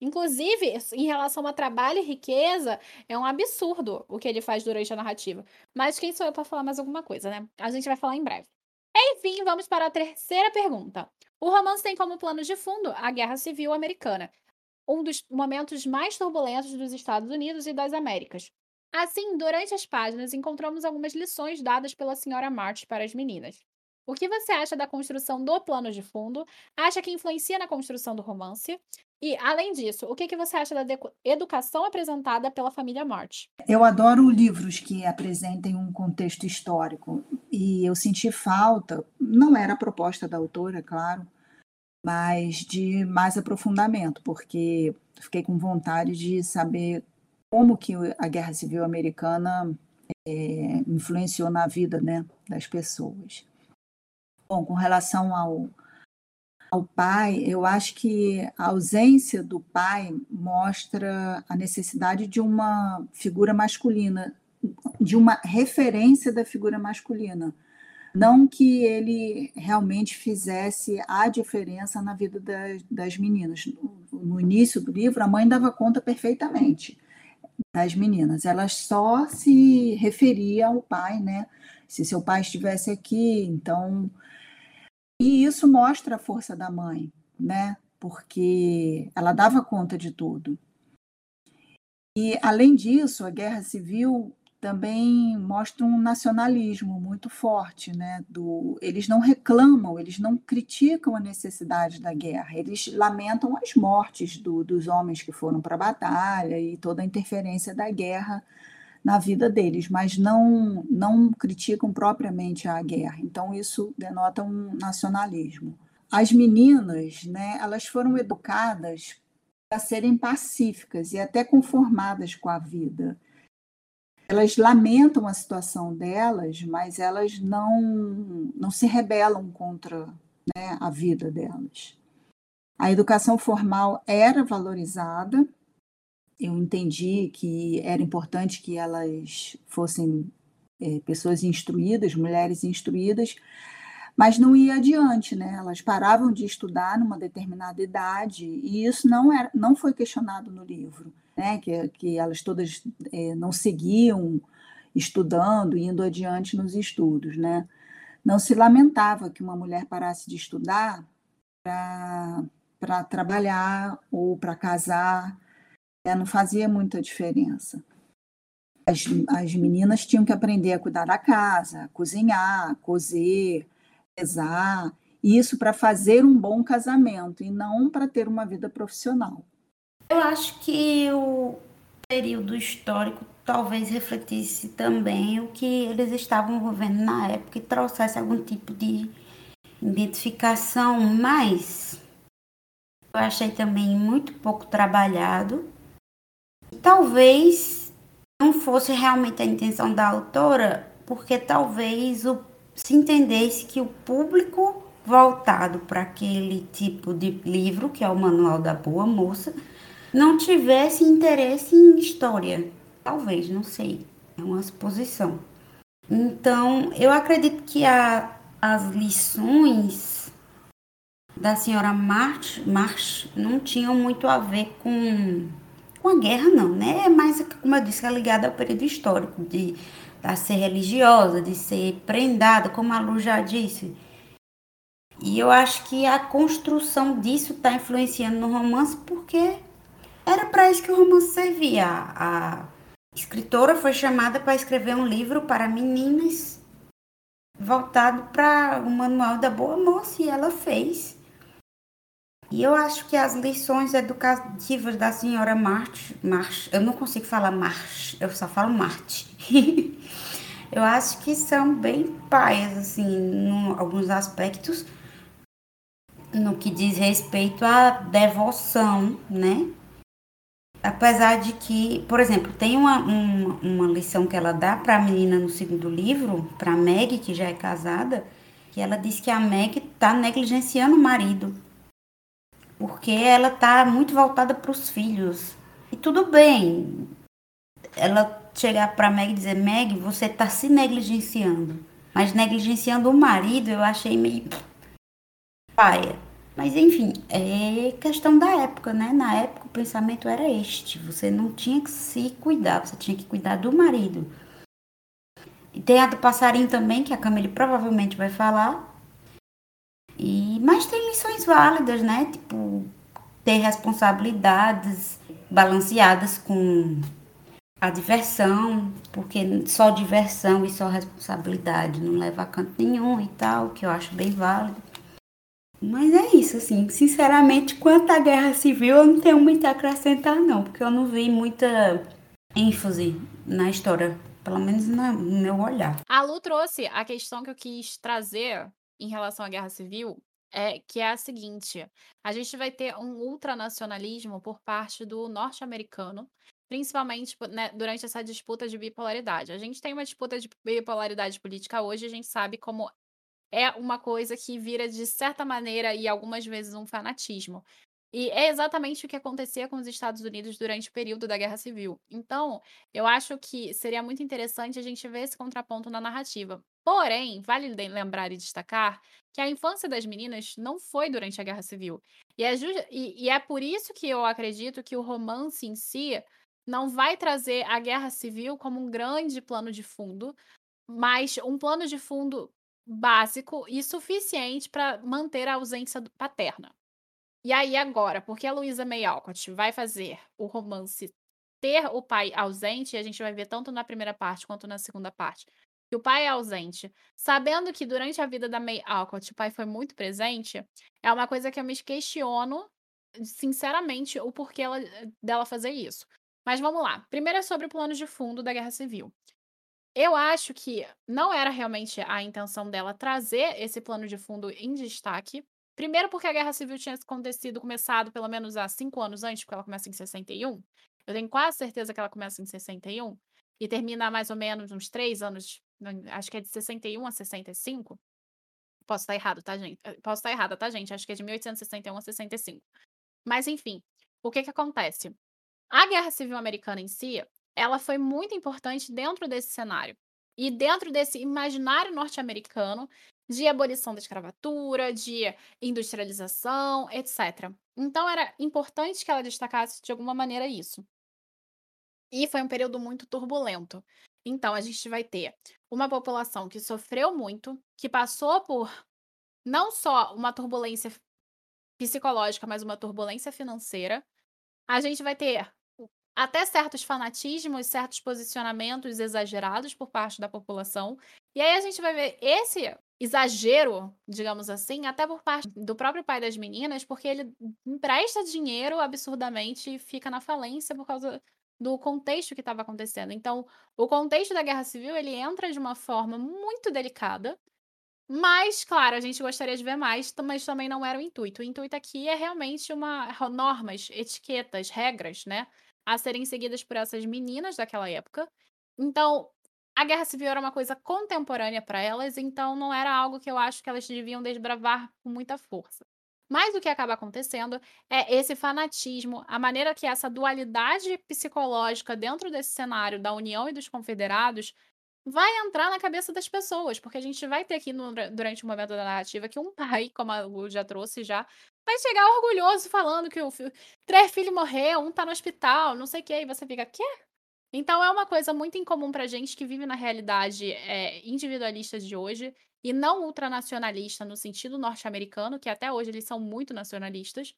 Inclusive, em relação a trabalho e riqueza, é um absurdo o que ele faz durante a narrativa. Mas quem sou eu para falar mais alguma coisa, né? A gente vai falar em breve. Enfim, vamos para a terceira pergunta. O romance tem como plano de fundo a Guerra Civil Americana, um dos momentos mais turbulentos dos Estados Unidos e das Américas. Assim, durante as páginas, encontramos algumas lições dadas pela senhora March para as meninas. O que você acha da construção do plano de fundo? Acha que influencia na construção do romance? E, além disso, o que, você acha da educação apresentada pela família March? Eu adoro livros que apresentem um contexto histórico. E eu senti falta, não era a proposta da autora, claro, mas de mais aprofundamento, porque fiquei com vontade de saber como que a Guerra Civil Americana é, influenciou na vida né, das pessoas. Bom, com relação ao, ao pai, eu acho que a ausência do pai mostra a necessidade de uma figura masculina, de uma referência da figura masculina. Não que ele realmente fizesse a diferença na vida das, das meninas. No, início do livro, a mãe dava conta perfeitamente das meninas. Ela só se referia ao pai, né? Se seu pai estivesse aqui, então e isso mostra a força da mãe, né? Porque ela dava conta de tudo. E, além disso, a guerra civil também mostra um nacionalismo muito forte, né? Do, eles não reclamam, eles não criticam a necessidade da guerra, eles lamentam as mortes do, dos homens que foram para a batalha e toda a interferência da guerra na vida deles, mas não, não criticam propriamente a guerra. Então, isso denota um nacionalismo. As meninas, né, elas foram educadas para serem pacíficas e até conformadas com a vida. Elas lamentam a situação delas, mas elas não, não se rebelam contra né, a vida delas. A educação formal era valorizada, eu entendi que era importante que elas fossem é, pessoas instruídas, mulheres instruídas, mas não ia adiante, né? Elas paravam de estudar numa determinada idade e isso não era, não foi questionado no livro, né? Que, que elas todas é, não seguiam estudando, indo adiante nos estudos, né? Não se lamentava que uma mulher parasse de estudar para trabalhar ou para casar é, não fazia muita diferença. As, as meninas tinham que aprender a cuidar da casa, cozinhar, cozer, rezar, isso para fazer um bom casamento e não para ter uma vida profissional. Eu acho que o período histórico talvez refletisse também o que eles estavam vivendo na época e trouxesse algum tipo de identificação, mas eu achei também muito pouco trabalhado Talvez não fosse realmente a intenção da autora, porque talvez o, se entendesse que o público voltado para aquele tipo de livro, que é o Manual da Boa Moça, não tivesse interesse em história. Talvez, não sei. É uma suposição. Então, eu acredito que a, as lições da senhora March, March não tinham muito a ver com com a guerra não, né? É mais, como eu disse, é ligada ao período histórico, de, de ser religiosa, de ser prendada, como a Lu já disse. E eu acho que a construção disso está influenciando no romance, porque era para isso que o romance servia. A escritora foi chamada para escrever um livro para meninas voltado para o manual da boa moça e ela fez. E eu acho que as lições educativas da senhora Marte, March eu não consigo falar March, eu só falo Marte. eu acho que são bem paias, assim, em alguns aspectos, no que diz respeito à devoção, né? Apesar de que, por exemplo, tem uma, uma, uma lição que ela dá para a menina no segundo livro, para Meg, que já é casada, que ela diz que a Meg está negligenciando o marido. Porque ela está muito voltada para os filhos. E tudo bem. Ela chegar para Meg e dizer: Meg, você está se negligenciando. Mas negligenciando o marido, eu achei meio paia. Mas enfim, é questão da época, né? Na época o pensamento era este: você não tinha que se cuidar, você tinha que cuidar do marido. E tem a do passarinho também, que a Camille provavelmente vai falar. E, mas tem lições válidas, né? Tipo, ter responsabilidades balanceadas com a diversão, porque só diversão e só responsabilidade não leva a canto nenhum e tal, que eu acho bem válido. Mas é isso, assim, sinceramente, quanto à guerra civil, eu não tenho muito a acrescentar, não, porque eu não vi muita ênfase na história, pelo menos no meu olhar. A Lu trouxe a questão que eu quis trazer em relação à guerra civil, é, que é a seguinte: a gente vai ter um ultranacionalismo por parte do norte-americano, principalmente né, durante essa disputa de bipolaridade. A gente tem uma disputa de bipolaridade política hoje, a gente sabe como é uma coisa que vira, de certa maneira, e algumas vezes um fanatismo. E é exatamente o que acontecia com os Estados Unidos durante o período da Guerra Civil. Então, eu acho que seria muito interessante a gente ver esse contraponto na narrativa. Porém, vale lembrar e destacar que a infância das meninas não foi durante a Guerra Civil. E é, e, e é por isso que eu acredito que o romance em si não vai trazer a Guerra Civil como um grande plano de fundo, mas um plano de fundo básico e suficiente para manter a ausência paterna. E aí agora, porque a Luísa May Alcott vai fazer o romance ter o pai ausente, e a gente vai ver tanto na primeira parte quanto na segunda parte, que o pai é ausente, sabendo que durante a vida da May Alcott o pai foi muito presente, é uma coisa que eu me questiono, sinceramente, o porquê ela, dela fazer isso. Mas vamos lá. Primeiro é sobre o plano de fundo da Guerra Civil. Eu acho que não era realmente a intenção dela trazer esse plano de fundo em destaque. Primeiro, porque a Guerra Civil tinha acontecido, começado pelo menos há cinco anos antes, porque ela começa em 61. Eu tenho quase certeza que ela começa em 61 e termina mais ou menos uns três anos, acho que é de 61 a 65. Posso estar errado, tá, gente? Eh, posso estar errada, tá, gente? Acho que é de 1861 a 65. Mas, enfim, o que que acontece? A Guerra Civil Americana em si, ela foi muito importante dentro desse cenário. E dentro desse imaginário norte-americano de abolição da escravatura, de industrialização, etc. Então era importante que ela destacasse de alguma maneira isso. E foi um período muito turbulento. Então a gente vai ter uma população que sofreu muito, que passou por não só uma turbulência psicológica, mas uma turbulência financeira. A gente vai ter até certos fanatismos, certos posicionamentos exagerados por parte da população. E aí a gente vai ver esse exagero, digamos assim, até por parte do próprio pai das meninas, porque ele empresta dinheiro absurdamente e fica na falência por causa do contexto que estava acontecendo. Então, o contexto da Guerra Civil, ele entra de uma forma muito delicada, mas, claro, a gente gostaria de ver mais, mas também não era o intuito. O intuito aqui é realmente uma normas, etiquetas, regras, né? a serem seguidas por essas meninas daquela época. Então, a guerra civil era uma coisa contemporânea para elas, então não era algo que eu acho que elas deviam desbravar com muita força. Mas o que acaba acontecendo é esse fanatismo, a maneira que essa dualidade psicológica dentro desse cenário da União e dos Confederados vai entrar na cabeça das pessoas, porque a gente vai ter aqui no, durante o momento da narrativa que um pai, como a Lu já trouxe já, vai chegar orgulhoso falando que o filho, três filhos morreram, um tá no hospital, não sei o que, e você fica, quê? Então é uma coisa muito incomum pra gente que vive na realidade é, individualista de hoje e não ultranacionalista no sentido norte-americano, que até hoje eles são muito nacionalistas.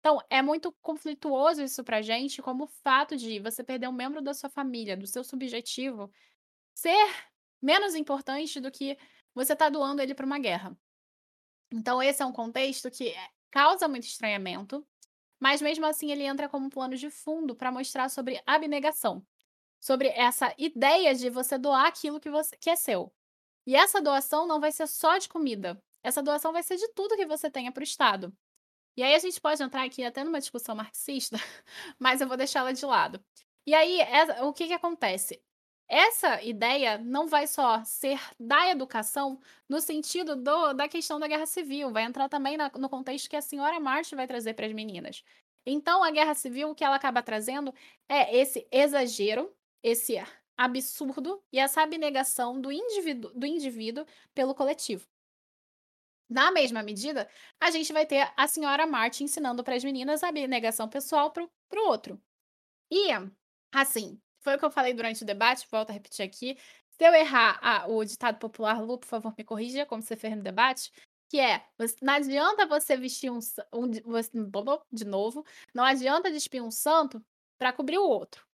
Então, é muito conflituoso isso pra gente, como o fato de você perder um membro da sua família, do seu subjetivo, ser menos importante do que você tá doando ele para uma guerra. Então, esse é um contexto que é causa muito estranhamento, mas mesmo assim ele entra como plano de fundo para mostrar sobre abnegação, sobre essa ideia de você doar aquilo que, você, que é seu. E essa doação não vai ser só de comida, essa doação vai ser de tudo que você tenha para o Estado. E aí a gente pode entrar aqui até numa discussão marxista, mas eu vou deixá-la de lado. E aí, essa- o que que acontece? Essa ideia não vai só ser da educação no sentido do- da questão da guerra civil, vai entrar também na- no contexto que a senhora March vai trazer para as meninas. Então, a guerra civil, o que ela acaba trazendo é esse exagero, esse absurdo e essa abnegação do indivíduo, do indivíduo pelo coletivo. Na mesma medida, a gente vai ter a senhora Martin ensinando para as meninas a abnegação pessoal para o outro. E, assim, foi o que eu falei durante o debate, volto a repetir aqui. Se eu errar o ditado popular, Lu, por favor, me corrija, como você fez no debate, que é, não adianta você vestir um, um de novo, não adianta despir um santo para cobrir o outro.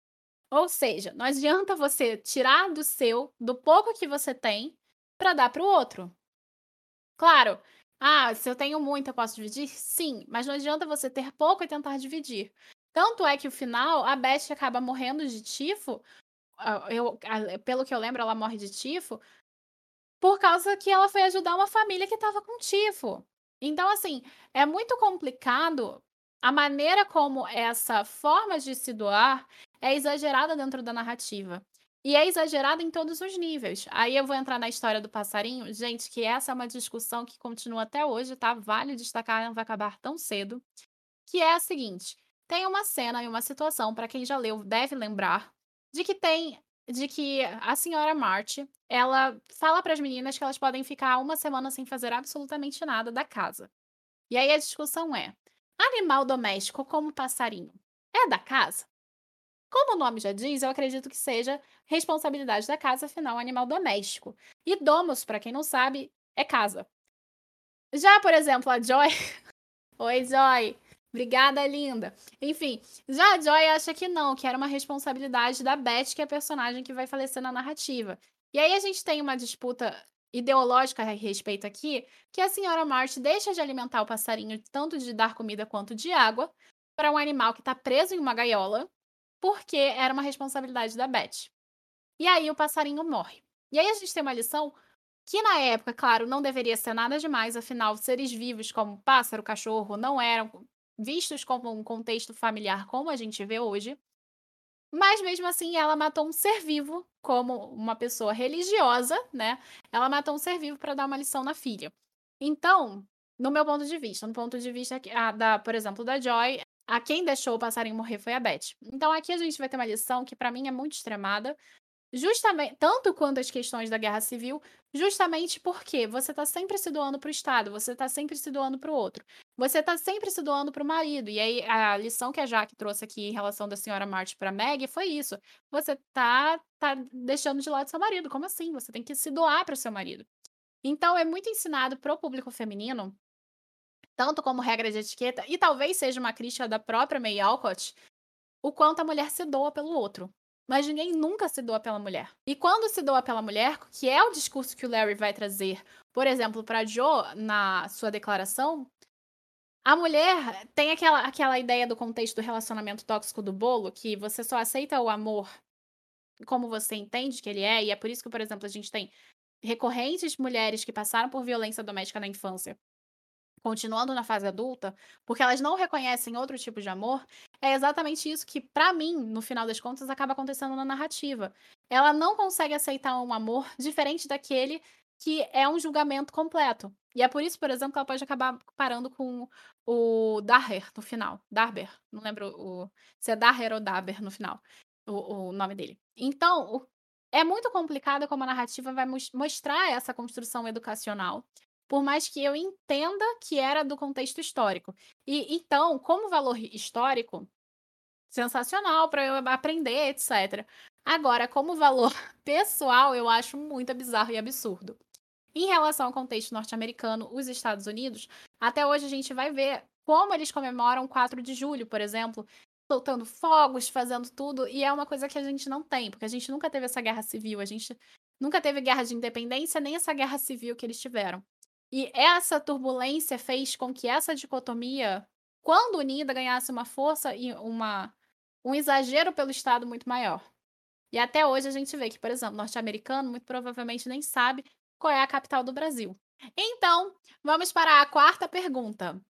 Ou seja, não adianta você tirar do seu, do pouco que você tem, para dar para o outro. Claro, ah, se eu tenho muito, eu posso dividir? Sim, mas não adianta você ter pouco e tentar dividir. Tanto é que o final, a Beth acaba morrendo de tifo. Eu, pelo que eu lembro, ela morre de tifo por causa que ela foi ajudar uma família que estava com tifo. Então, assim, é muito complicado a maneira como essa forma de se doar é exagerada dentro da narrativa. E é exagerada em todos os níveis. Aí eu vou entrar na história do passarinho. Gente, que essa é uma discussão que continua até hoje, tá? Vale destacar, não vai acabar tão cedo. Que é a seguinte: tem uma cena e uma situação, para quem já leu, deve lembrar, de que tem. De que a senhora March, ela fala para as meninas que elas podem ficar uma semana sem fazer absolutamente nada da casa. E aí a discussão é: animal doméstico como passarinho é da casa? Como o nome já diz, eu acredito que seja responsabilidade da casa, afinal, animal doméstico. E domos, para quem não sabe, é casa. Já, por exemplo, a Joy. Oi, Joy. Obrigada, linda. Enfim, já a Joy acha que não, que era uma responsabilidade da Beth, que é a personagem que vai falecer na narrativa. E aí a gente tem uma disputa ideológica a respeito aqui, que a senhora March deixa de alimentar o passarinho tanto de dar comida quanto de água para um animal que está preso em uma gaiola, porque era uma responsabilidade da Beth. E aí o passarinho morre. E aí a gente tem uma lição que na época, claro, não deveria ser nada demais, afinal, seres vivos como pássaro, cachorro, não eram vistos como um contexto familiar como a gente vê hoje. Mas mesmo assim, ela matou um ser vivo, como uma pessoa religiosa, né? Ela matou um ser vivo para dar uma lição na filha. Então, no meu ponto de vista, no ponto de vista ah, da, por exemplo, da Joy, a quem deixou o passarinho morrer foi a Beth. Então aqui a gente vai ter uma lição que para mim é muito extremada, justamente tanto quanto as questões da guerra civil, justamente porque você tá sempre se doando pro Estado, você tá sempre se doando pro outro. Você tá sempre se doando pro marido. E aí a lição que a Jaque trouxe aqui em relação da senhora March para Meg foi isso. Você tá tá deixando de lado seu marido. Como assim? Você tem que se doar para o seu marido. Então é muito ensinado pro público feminino tanto como regra de etiqueta, e talvez seja uma crítica da própria May Alcott, o quanto a mulher se doa pelo outro. Mas ninguém nunca se doa pela mulher. E quando se doa pela mulher, que é o discurso que o Larry vai trazer, por exemplo, para Joe na sua declaração, a mulher tem aquela, aquela ideia do contexto do relacionamento tóxico do bolo, que você só aceita o amor como você entende que ele é, e é por isso que, por exemplo, a gente tem recorrentes mulheres que passaram por violência doméstica na infância continuando na fase adulta, porque elas não reconhecem outro tipo de amor, é exatamente isso que, pra mim, no final das contas, acaba acontecendo na narrativa. Ela não consegue aceitar um amor diferente daquele que é um julgamento completo. E é por isso, por exemplo, que ela pode acabar parando com o Darher no final. Darber, não lembro o, se é Darher ou Daber no final, o, o nome dele. Então, o- é muito complicado como a narrativa vai mos- mostrar essa construção educacional por mais que eu entenda que era do contexto histórico. E então, como valor histórico, sensacional para eu aprender, etc. Agora, como valor pessoal, eu acho muito bizarro e absurdo. Em relação ao contexto norte-americano, os Estados Unidos, até hoje a gente vai ver como eles comemoram 4 de julho, por exemplo, soltando fogos, fazendo tudo, e é uma coisa que a gente não tem, porque a gente nunca teve essa guerra civil, a gente nunca teve guerra de independência, nem essa guerra civil que eles tiveram. E essa turbulência fez com que essa dicotomia, quando unida, ganhasse uma força e uma, um exagero pelo Estado muito maior. E até hoje a gente vê que, por exemplo, norte-americano muito provavelmente nem sabe qual é a capital do Brasil. Então, vamos para a quarta pergunta.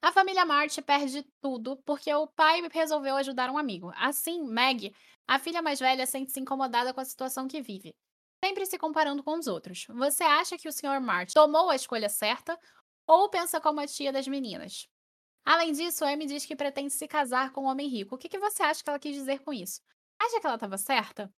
A família March perde tudo porque o pai resolveu ajudar um amigo. Assim, Meg, a filha mais velha, sente-se incomodada com a situação que vive, sempre se comparando com os outros. Você acha que o Sr. March tomou a escolha certa ou pensa como a tia das meninas? Além disso, Amy diz que pretende se casar com um homem rico. O que, que você acha que ela quis dizer com isso? Acha que ela estava certa?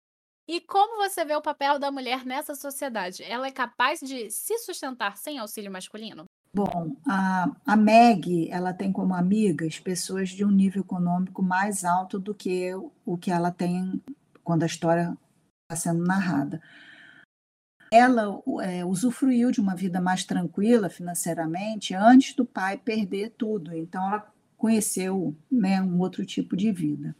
E como você vê o papel da mulher nessa sociedade? Ela é capaz de se sustentar sem auxílio masculino? Bom, a, a Meg, ela tem como amigas pessoas de um nível econômico mais alto do que o que ela tem quando a história está sendo narrada. Ela é, usufruiu de uma vida mais tranquila financeiramente antes do pai perder tudo, então ela conheceu né, um outro tipo de vida.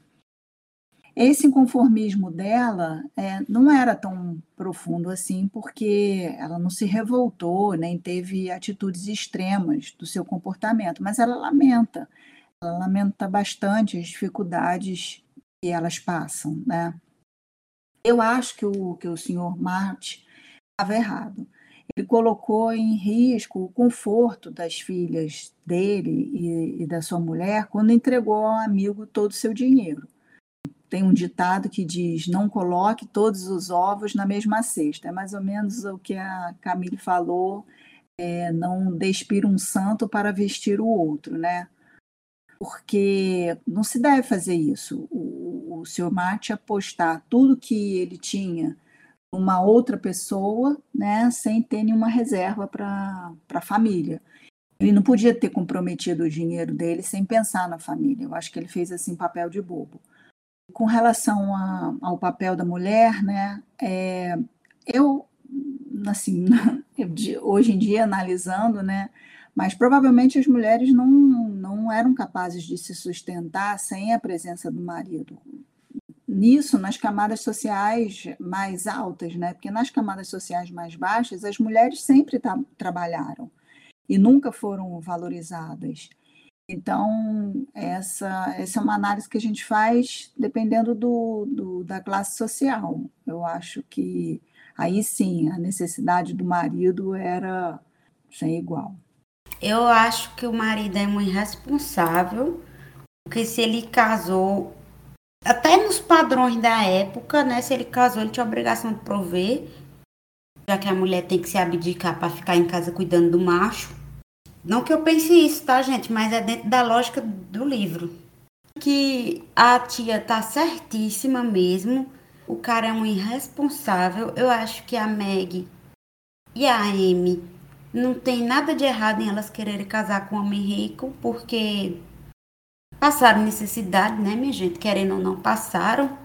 Esse inconformismo dela é, não era tão profundo assim, porque ela não se revoltou, nem teve atitudes extremas do seu comportamento, mas ela lamenta, ela lamenta bastante as dificuldades que elas passam, né? Eu acho que o, que o senhor Marte estava errado. Ele colocou em risco o conforto das filhas dele e, e da sua mulher quando entregou ao amigo todo o seu dinheiro tem um ditado que diz: não coloque todos os ovos na mesma cesta. É mais ou menos o que a Camille falou: é, não despir um santo para vestir o outro, né? Porque não se deve fazer isso. O, o senhor Mate apostar tudo que ele tinha uma outra pessoa, né, sem ter nenhuma reserva para a família. Ele não podia ter comprometido o dinheiro dele sem pensar na família. Eu acho que ele fez assim papel de bobo. Com relação a, ao papel da mulher, né, é, eu, assim, hoje em dia, analisando, né, mas provavelmente as mulheres não, não eram capazes de se sustentar sem a presença do marido. Nisso, nas camadas sociais mais altas, né? Porque nas camadas sociais mais baixas, as mulheres sempre trabalharam e nunca foram valorizadas. Então, essa, essa é uma análise que a gente faz dependendo do, do, da classe social. Eu acho que aí sim a necessidade do marido era sem igual. Eu acho que o marido é muito irresponsável, porque se ele casou, até nos padrões da época, né? Se ele casou, ele tinha obrigação de prover, já que a mulher tem que se abdicar para ficar em casa cuidando do macho. Não que eu pense isso, tá, gente? Mas é dentro da lógica do livro. Que a tia tá certíssima mesmo. O cara é um irresponsável. Eu acho que a Meg e a Amy não tem nada de errado em elas quererem casar com um homem rico, porque passaram necessidade, né, minha gente? Querendo ou não, passaram.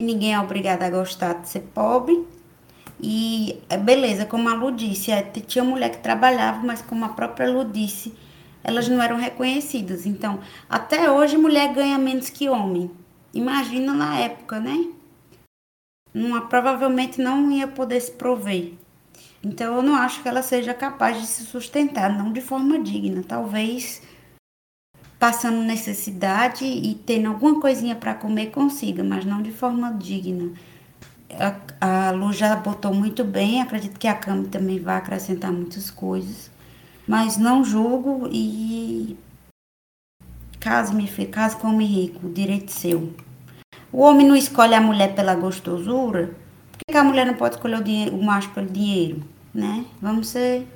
Ninguém é obrigado a gostar de ser pobre. E é, beleza, como a Lu disse, é, tinha mulher que trabalhava, mas como a própria Lu disse, elas não eram reconhecidas. Então, até hoje mulher ganha menos que homem. Imagina na época, né? Uma, provavelmente não ia poder se prover. Então eu não acho que ela seja capaz de se sustentar, não de forma digna. Talvez passando necessidade e tendo alguma coisinha para comer consiga, mas não de forma digna a, a Lu já botou muito bem, acredito que a Cami também vai acrescentar muitas coisas, mas não julgo e caso me caso com homem rico, direito seu. O homem não escolhe a mulher pela gostosura, por que, a mulher não pode escolher o, dinheiro, o macho pelo dinheiro, né? Vamos ser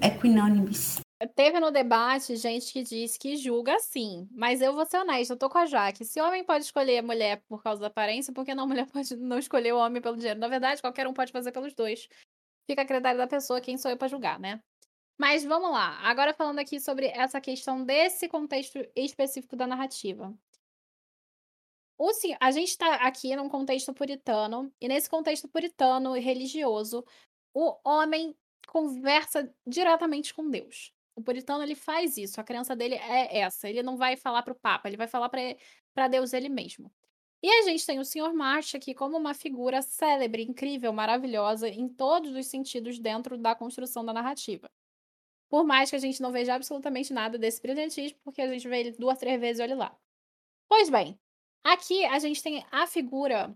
equinônimos. Teve no debate gente que disse que julga sim, mas eu vou ser honesta, eu tô com a Jaque. Se o homem pode escolher a mulher por causa da aparência, por que não a mulher pode não escolher o homem pelo dinheiro? Na verdade, qualquer um pode fazer pelos dois. Fica a critério da pessoa, quem sou eu para julgar, né? Mas vamos lá. Agora falando aqui sobre essa questão desse contexto específico da narrativa. O, a gente está aqui num contexto puritano, e nesse contexto puritano e religioso, o homem conversa diretamente com Deus. O puritano ele faz isso, a crença dele é essa. Ele não vai falar para o Papa, ele vai falar para Deus ele mesmo. E a gente tem o Sr. March aqui como uma figura célebre, incrível, maravilhosa em todos os sentidos dentro da construção da narrativa. Por mais que a gente não veja absolutamente nada desse brilhantismo, porque a gente vê ele duas, três vezes e olha lá. Pois bem, aqui a gente tem a figura,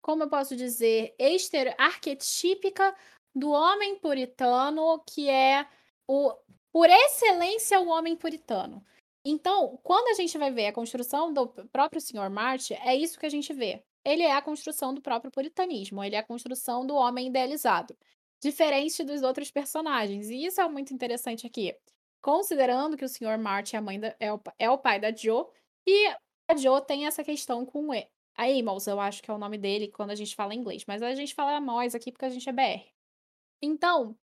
como eu posso dizer, exter arquetípica do homem puritano que é o por excelência, o homem puritano. Então, quando a gente vai ver a construção do próprio Sr. March, é isso que a gente vê. Ele é a construção do próprio puritanismo, ele é a construção do homem idealizado, diferente dos outros personagens. E isso é muito interessante aqui. Considerando que o Sr. March é, a mãe da, é, o, é o pai da Joe, e a Joe tem essa questão com a Amos, eu acho que é o nome dele quando a gente fala inglês, mas a gente fala Amos aqui porque a gente é BR. Então,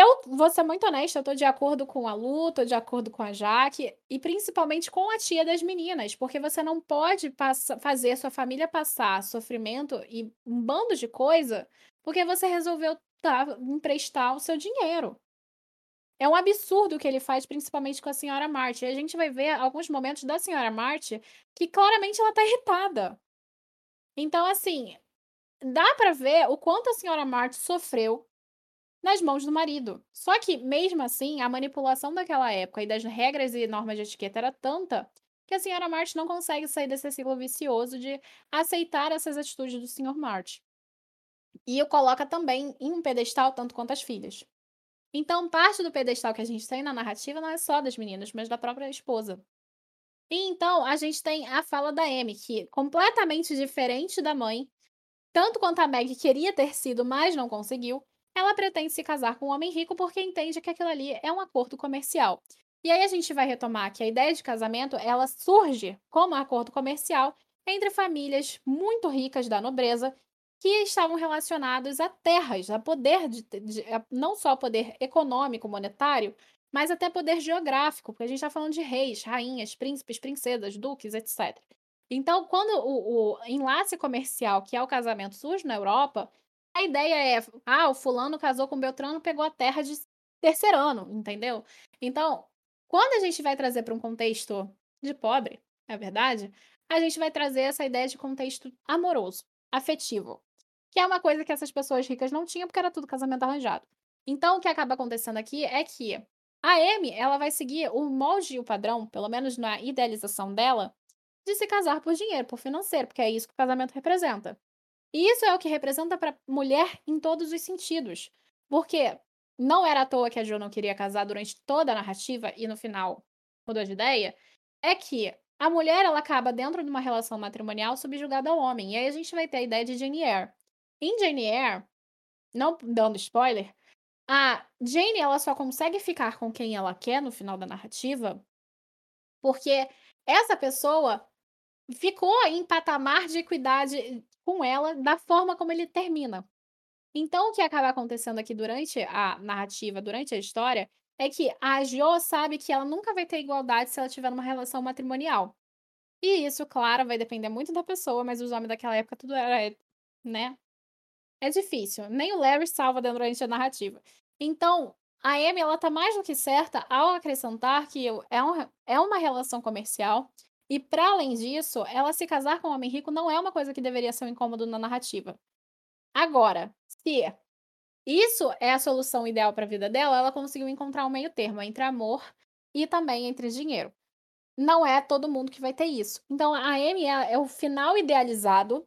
eu vou ser muito honesta, eu tô de acordo com a Lu, tô de acordo com a Jaque, e principalmente com a tia das meninas, porque você não pode passa, fazer sua família passar sofrimento e um bando de coisa porque você resolveu tá, emprestar o seu dinheiro. É um absurdo o que ele faz, principalmente com a senhora Marty. E a gente vai ver alguns momentos da senhora Marty que claramente ela tá irritada. Então, assim, dá para ver o quanto a senhora Marty sofreu nas mãos do marido. Só que, mesmo assim, a manipulação daquela época e das regras e normas de etiqueta era tanta que a senhora March não consegue sair desse ciclo vicioso de aceitar essas atitudes do Sr. March. E o coloca também em um pedestal tanto quanto as filhas. Então, parte do pedestal que a gente tem na narrativa não é só das meninas, mas da própria esposa. E então, a gente tem a fala da Amy, que completamente diferente da mãe, tanto quanto a Meg queria ter sido, mas não conseguiu, ela pretende se casar com um homem rico porque entende que aquilo ali é um acordo comercial. E aí a gente vai retomar que a ideia de casamento, ela surge como acordo comercial entre famílias muito ricas da nobreza que estavam relacionados a terras, a poder de, de a, não só poder econômico, monetário, mas até poder geográfico, porque a gente está falando de reis, rainhas, príncipes, princesas, duques, etc. Então, quando o, o enlace comercial, que é o casamento, surge na Europa, a ideia é, ah, o fulano casou com o Beltrano, pegou a terra de terceirano, entendeu? Então, quando a gente vai trazer para um contexto de pobre, é verdade, a gente vai trazer essa ideia de contexto amoroso, afetivo, que é uma coisa que essas pessoas ricas não tinham porque era tudo casamento arranjado. Então, o que acaba acontecendo aqui é que a Amy, ela vai seguir o molde e o padrão, pelo menos na idealização dela, de se casar por dinheiro, por financeiro, porque é isso que o casamento representa. E isso é o que representa para mulher em todos os sentidos. Porque não era à toa que a Jo não queria casar durante toda a narrativa e no final mudou de ideia. É que a mulher ela acaba dentro de uma relação matrimonial subjugada ao homem. E aí a gente vai ter a ideia de Jane Eyre. Em Jane Eyre, não dando spoiler, a Jane ela só consegue ficar com quem ela quer no final da narrativa porque essa pessoa ficou em patamar de equidade com ela da forma como ele termina. Então, o que acaba acontecendo aqui durante a narrativa, durante a história, é que a Jo sabe que ela nunca vai ter igualdade se ela tiver numa relação matrimonial. E isso, claro, vai depender muito da pessoa, mas os homens daquela época tudo era, né? É difícil. Nem o Larry salva durante a narrativa. Então, a Amy, ela tá mais do que certa ao acrescentar que é, um, é uma relação comercial e para além disso, ela se casar com um homem rico não é uma coisa que deveria ser um incômodo na narrativa. Agora, se isso é a solução ideal para a vida dela, ela conseguiu encontrar um meio termo entre amor e também entre dinheiro. Não é todo mundo que vai ter isso. Então, a Amy é, é o final idealizado.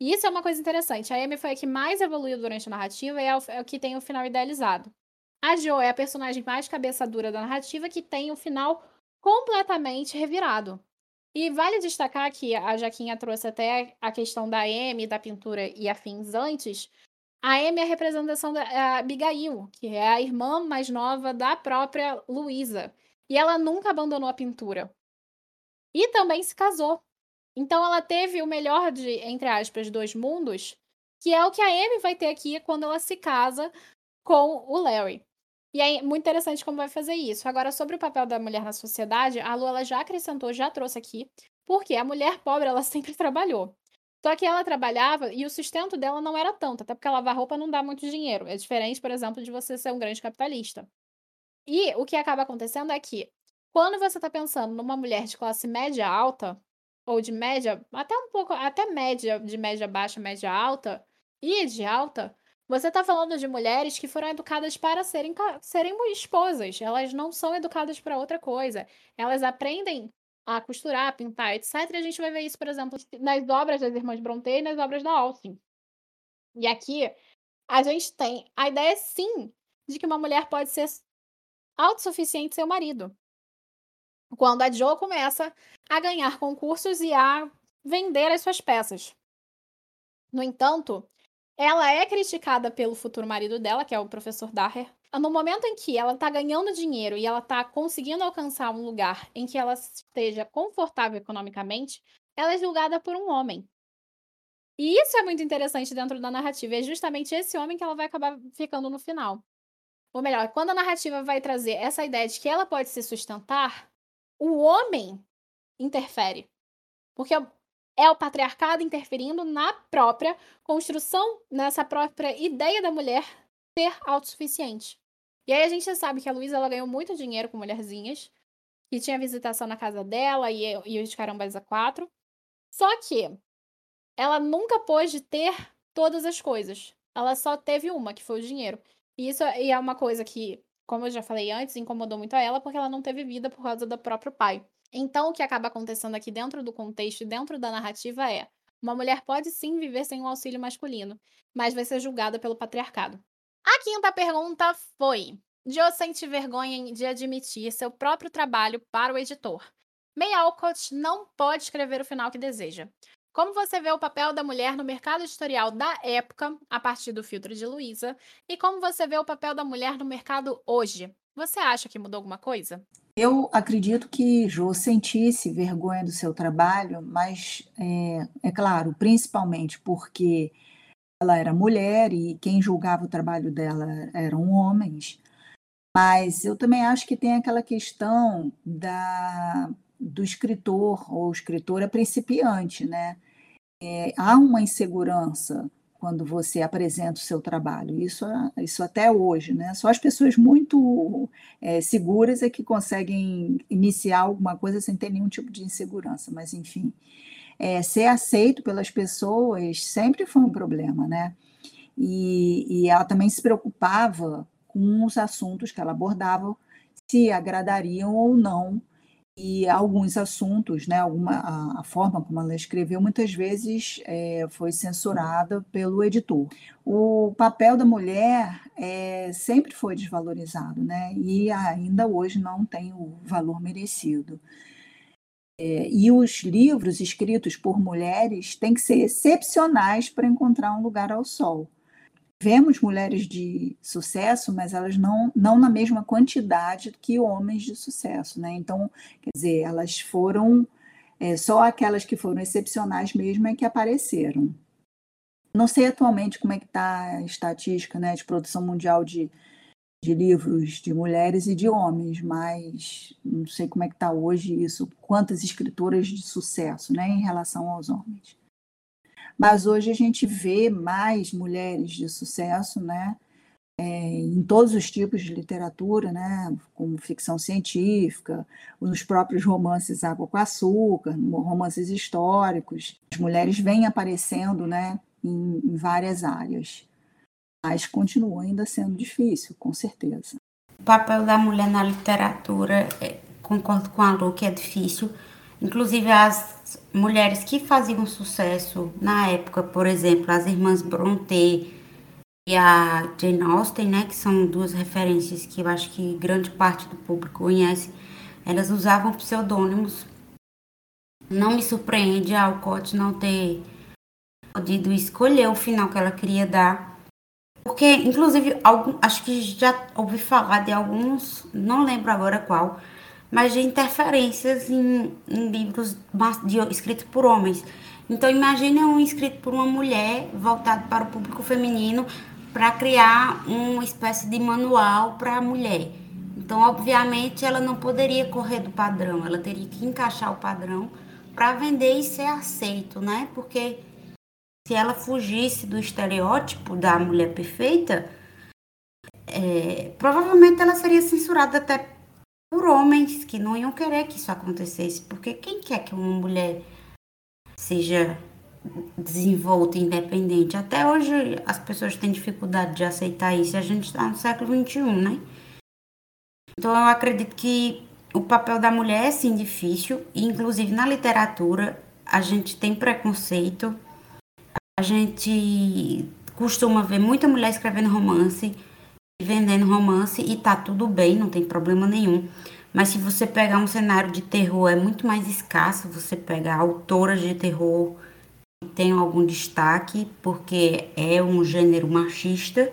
E isso é uma coisa interessante. A Amy foi a que mais evoluiu durante a narrativa e é é o que tem o final idealizado. A Jo é a personagem mais cabeça dura da narrativa que tem o final completamente revirado. E vale destacar que a Jaquinha trouxe até a questão da M, da pintura e afins antes. A M é a representação da Abigail, que é a irmã mais nova da própria Luísa. E ela nunca abandonou a pintura. E também se casou. Então ela teve o melhor de, entre aspas, dois mundos, que é o que a Amy vai ter aqui quando ela se casa com o Larry. E é muito interessante como vai fazer isso. Agora, sobre o papel da mulher na sociedade, a Lu ela já acrescentou, já trouxe aqui, porque a mulher pobre ela sempre trabalhou. Só que ela trabalhava e o sustento dela não era tanto, até porque lavar roupa não dá muito dinheiro. É diferente, por exemplo, de você ser um grande capitalista. E o que acaba acontecendo é que, quando você está pensando numa mulher de classe média alta, ou de média, até um pouco, até média, de média baixa, média alta, e de alta, você está falando de mulheres que foram educadas para serem, serem esposas. Elas não são educadas para outra coisa. Elas aprendem a costurar, a pintar, etc. E a gente vai ver isso, por exemplo, nas obras das Irmãs Brontë e nas obras da Austen. E aqui, a gente tem a ideia, sim, de que uma mulher pode ser autossuficiente seu marido. Quando a Jo começa a ganhar concursos e a vender as suas peças. No entanto, ela é criticada pelo futuro marido dela, que é o professor Daher. No momento em que ela está ganhando dinheiro e ela está conseguindo alcançar um lugar em que ela esteja confortável economicamente, ela é julgada por um homem. E isso é muito interessante dentro da narrativa. É justamente esse homem que ela vai acabar ficando no final. Ou melhor, quando a narrativa vai trazer essa ideia de que ela pode se sustentar, o homem interfere. Porque é o patriarcado interferindo na própria construção, nessa própria ideia da mulher ser autossuficiente. E aí a gente sabe que a Luísa ganhou muito dinheiro com mulherzinhas, que tinha visitação na casa dela e, e os carambas a quatro. Só que ela nunca pôde ter todas as coisas. Ela só teve uma, que foi o dinheiro. E isso é, é uma coisa que, como eu já falei antes, incomodou muito a ela porque ela não teve vida por causa do próprio pai. Então, o que acaba acontecendo aqui dentro do contexto, dentro da narrativa é: uma mulher pode sim viver sem um auxílio masculino, mas vai ser julgada pelo patriarcado. A quinta pergunta foi: Jo sente vergonha de admitir seu próprio trabalho para o editor. May Alcott não pode escrever o final que deseja. Como você vê o papel da mulher no mercado editorial da época, a partir do filtro de Luísa, e como você vê o papel da mulher no mercado hoje? Você acha que mudou alguma coisa? Eu acredito que Jo sentisse vergonha do seu trabalho, mas é, é claro, principalmente porque ela era mulher e quem julgava o trabalho dela eram homens. Mas eu também acho que tem aquela questão da do escritor ou escritora principiante, né? É, há uma insegurança quando você apresenta o seu trabalho. Isso, isso até hoje, né? Só as pessoas muito é, seguras é que conseguem iniciar alguma coisa sem ter nenhum tipo de insegurança. Mas, enfim, é, ser aceito pelas pessoas sempre foi um problema, né? E, e ela também se preocupava com os assuntos que ela abordava, se agradariam ou não e alguns assuntos, né, alguma, a, a, forma como ela escreveu, muitas vezes é, foi censurada pelo editor. O papel da mulher é, sempre foi desvalorizado, né, e ainda hoje não tem o valor merecido. É, e os livros escritos por mulheres têm que ser excepcionais para encontrar um lugar ao sol vemos mulheres de sucesso, mas elas não, não na mesma quantidade que homens de sucesso, né? Então, quer dizer, elas foram é, só aquelas que foram excepcionais mesmo é que apareceram. Não sei atualmente como é que está a estatística né, de produção mundial de, de livros de mulheres e de homens, mas não sei como é que está hoje isso, quantas escritoras de sucesso né, em relação aos homens. Mas hoje a gente vê mais mulheres de sucesso, né? É, em todos os tipos de literatura, né, como ficção científica, nos próprios romances Água com Açúcar, romances históricos. As mulheres vêm aparecendo né, em, em várias áreas, mas continua ainda sendo difícil, com certeza. O papel da mulher na literatura, é, concordo com a Lu que é difícil, inclusive as mulheres que faziam sucesso na época, por exemplo, as irmãs Brontë e a Jane Austen, né, que são duas referências que eu acho que grande parte do público conhece, elas usavam pseudônimos. Não me surpreende a Alcott não ter podido escolher o final que ela queria dar. Porque, inclusive, algum, acho que já ouvi falar de alguns, não lembro agora qual, mas de interferências em, em livros de, escritos por homens. Então imagine um escrito por uma mulher voltado para o público feminino para criar uma espécie de manual para a mulher. Então, obviamente, ela não poderia correr do padrão, ela teria que encaixar o padrão para vender e ser aceito, né? Porque se ela fugisse do estereótipo da mulher perfeita, é, provavelmente ela seria censurada até por homens que não iam querer que isso acontecesse, porque quem quer que uma mulher seja desenvolta, independente? Até hoje as pessoas têm dificuldade de aceitar isso, a gente está no século XXI, né? Então eu acredito que o papel da mulher é sim difícil, e inclusive na literatura a gente tem preconceito, a gente costuma ver muita mulher escrevendo romance vendendo romance e tá tudo bem, não tem problema nenhum. Mas se você pegar um cenário de terror, é muito mais escasso você pegar autoras de terror que tenham algum destaque, porque é um gênero machista.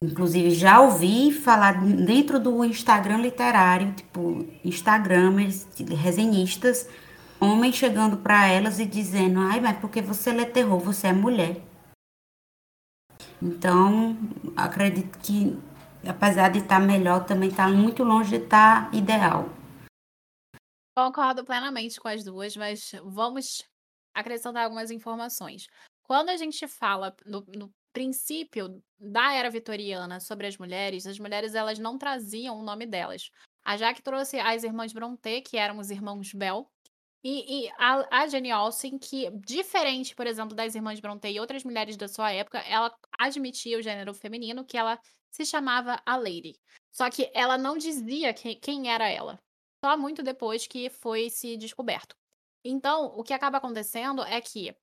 Inclusive, já ouvi falar dentro do Instagram literário, tipo, Instagramers, resenhistas, homens chegando para elas e dizendo: ai, mas porque você lê terror, você é mulher. Então, acredito que, apesar de estar tá melhor, também está muito longe de estar tá ideal. Concordo plenamente com as duas, mas vamos acrescentar algumas informações. Quando a gente fala no, no princípio da era vitoriana sobre as mulheres, as mulheres elas não traziam o nome delas. A Jaque trouxe as irmãs Brontë, que eram os irmãos Bell, e, e a, a Jenny Olsen, que, diferente, por exemplo, das irmãs Brontë e outras mulheres da sua época, ela admitia o gênero feminino, que ela se chamava a Lady. Só que ela não dizia quem, quem era ela. Só muito depois que foi se descoberto. Então, o que acaba acontecendo é que,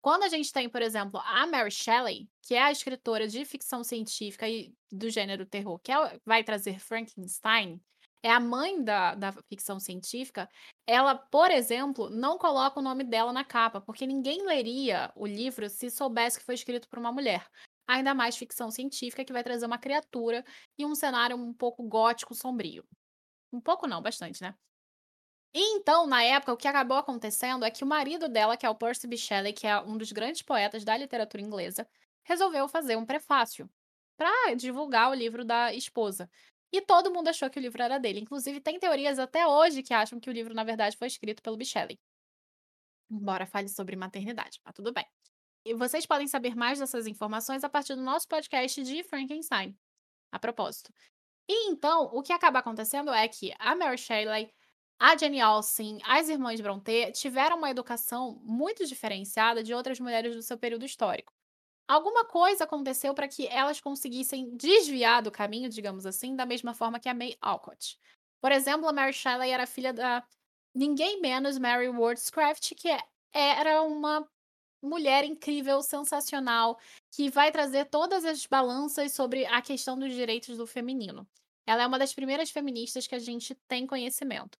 quando a gente tem, por exemplo, a Mary Shelley, que é a escritora de ficção científica e do gênero terror, que é, vai trazer Frankenstein, é a mãe da, da ficção científica, ela, por exemplo, não coloca o nome dela na capa, porque ninguém leria o livro se soubesse que foi escrito por uma mulher. Ainda mais ficção científica que vai trazer uma criatura e um cenário um pouco gótico sombrio. Um pouco não, bastante, né? E então, na época, o que acabou acontecendo é que o marido dela, que é o Percy. Shelley, que é um dos grandes poetas da literatura inglesa, resolveu fazer um prefácio para divulgar o livro da esposa. E todo mundo achou que o livro era dele. Inclusive, tem teorias até hoje que acham que o livro, na verdade, foi escrito pelo Bichelli. Embora fale sobre maternidade, mas tudo bem. Vocês podem saber mais dessas informações a partir do nosso podcast de Frankenstein. A propósito. E então, o que acaba acontecendo é que a Mary Shelley, a Jenny Austen, as irmãs Brontë tiveram uma educação muito diferenciada de outras mulheres do seu período histórico. Alguma coisa aconteceu para que elas conseguissem desviar do caminho, digamos assim, da mesma forma que a May Alcott. Por exemplo, a Mary Shelley era filha da ninguém menos Mary Wordscraft, que era uma mulher incrível, sensacional, que vai trazer todas as balanças sobre a questão dos direitos do feminino. Ela é uma das primeiras feministas que a gente tem conhecimento.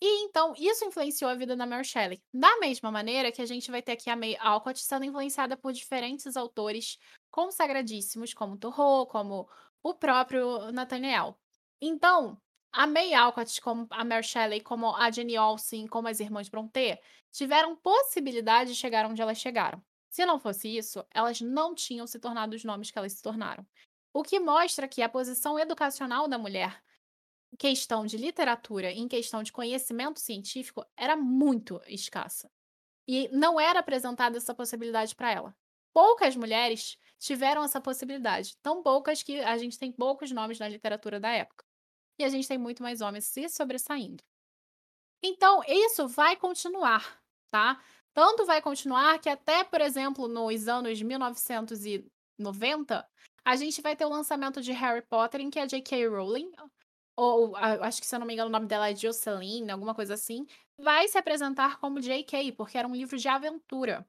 E então, isso influenciou a vida da Mary Shelley. Da mesma maneira que a gente vai ter aqui a May Alcott sendo influenciada por diferentes autores consagradíssimos, como Thoreau, como o próprio Nathaniel. Então, a May Alcott, como a Mary Shelley, como a Jenny Olsen, como as irmãs Brontë, tiveram possibilidade de chegar onde elas chegaram. Se não fosse isso, elas não tinham se tornado os nomes que elas se tornaram. O que mostra que a posição educacional da mulher questão de literatura, em questão de conhecimento científico, era muito escassa. E não era apresentada essa possibilidade para ela. Poucas mulheres tiveram essa possibilidade, tão poucas que a gente tem poucos nomes na literatura da época. E a gente tem muito mais homens se sobressaindo. Então, isso vai continuar, tá? Tanto vai continuar que até, por exemplo, nos anos 1990, a gente vai ter o lançamento de Harry Potter, em que a J.K. Rowling ou acho que se eu não me engano o nome dela é Jocelyn, alguma coisa assim, vai se apresentar como J.K., porque era um livro de aventura.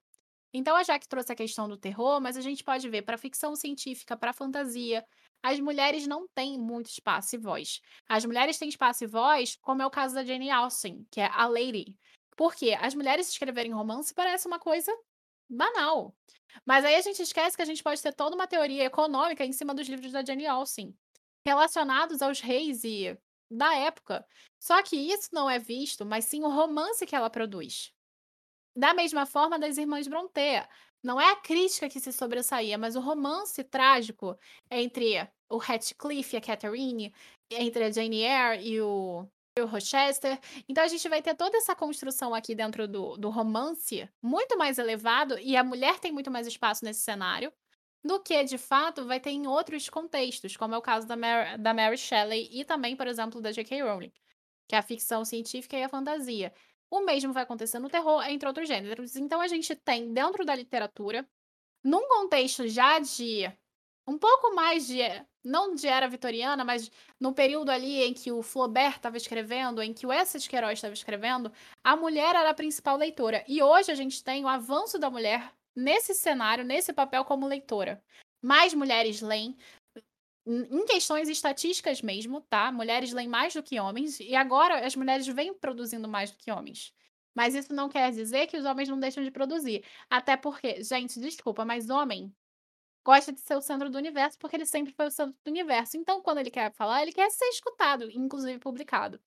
Então a Jack trouxe a questão do terror, mas a gente pode ver para ficção científica, para fantasia, as mulheres não têm muito espaço e voz. As mulheres têm espaço e voz, como é o caso da Jane Austen, que é a Lady. Porque as mulheres escreverem romance parece uma coisa banal. Mas aí a gente esquece que a gente pode ter toda uma teoria econômica em cima dos livros da Jane Austen relacionados aos reis e da época. Só que isso não é visto, mas sim o romance que ela produz. Da mesma forma das irmãs Brontë. Não é a crítica que se sobressaía, mas o romance trágico entre o Heathcliff e a Catherine, entre a Jane Eyre e o, e o Rochester. Então a gente vai ter toda essa construção aqui dentro do, do romance muito mais elevado e a mulher tem muito mais espaço nesse cenário do que, de fato, vai ter em outros contextos, como é o caso da Mary, da Mary Shelley e também, por exemplo, da J.K. Rowling, que é a ficção científica e a fantasia. O mesmo vai acontecer no terror, entre outros gêneros. Então, a gente tem, dentro da literatura, num contexto já de um pouco mais de, não de era vitoriana, mas no período ali em que o Flaubert estava escrevendo, em que o Essex Queiroz estava escrevendo, a mulher era a principal leitora. E hoje a gente tem o avanço da mulher nesse cenário, nesse papel como leitora. Mais mulheres leem, em questões estatísticas mesmo, tá? Mulheres leem mais do que homens e agora as mulheres vêm produzindo mais do que homens. Mas isso não quer dizer que os homens não deixam de produzir. Até porque, gente, desculpa, mas homem gosta de ser o centro do universo porque ele sempre foi o centro do universo. Então, quando ele quer falar, ele quer ser escutado, inclusive publicado.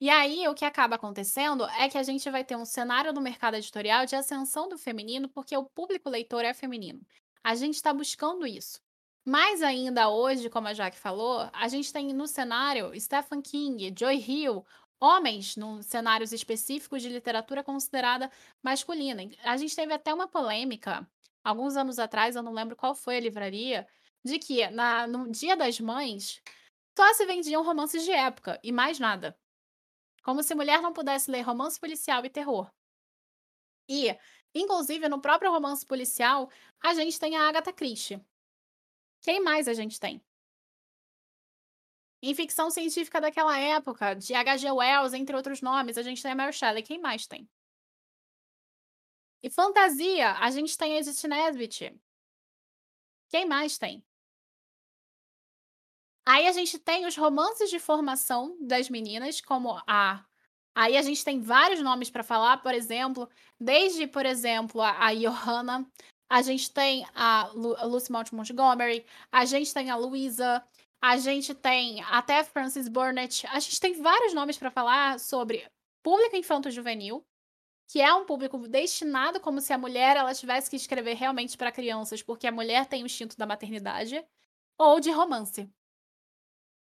E aí, o que acaba acontecendo é que a gente vai ter um cenário no mercado editorial de ascensão do feminino, porque o público leitor é feminino. A gente está buscando isso. Mais ainda hoje, como a Jaque falou, a gente tem no cenário Stephen King, Joy Hill, homens num cenários específicos de literatura considerada masculina. A gente teve até uma polêmica, alguns anos atrás, eu não lembro qual foi a livraria, de que na, no Dia das Mães só se vendiam romances de época e mais nada. Como se mulher não pudesse ler romance policial e terror. E, inclusive, no próprio romance policial, a gente tem a Agatha Christie. Quem mais a gente tem? Em ficção científica daquela época, de H.G. Wells, entre outros nomes, a gente tem a Mary Shelley. Quem mais tem? E fantasia, a gente tem a Edith Nesbit. Quem mais tem? Aí a gente tem os romances de formação das meninas, como a. Aí a gente tem vários nomes para falar, por exemplo, desde, por exemplo, a, a Johanna, a gente tem a, Lu, a Lucy Mount Montgomery, a gente tem a Louisa, a gente tem até Frances Burnett, a gente tem vários nomes para falar sobre público infanto-juvenil, que é um público destinado como se a mulher ela tivesse que escrever realmente para crianças, porque a mulher tem o instinto da maternidade, ou de romance.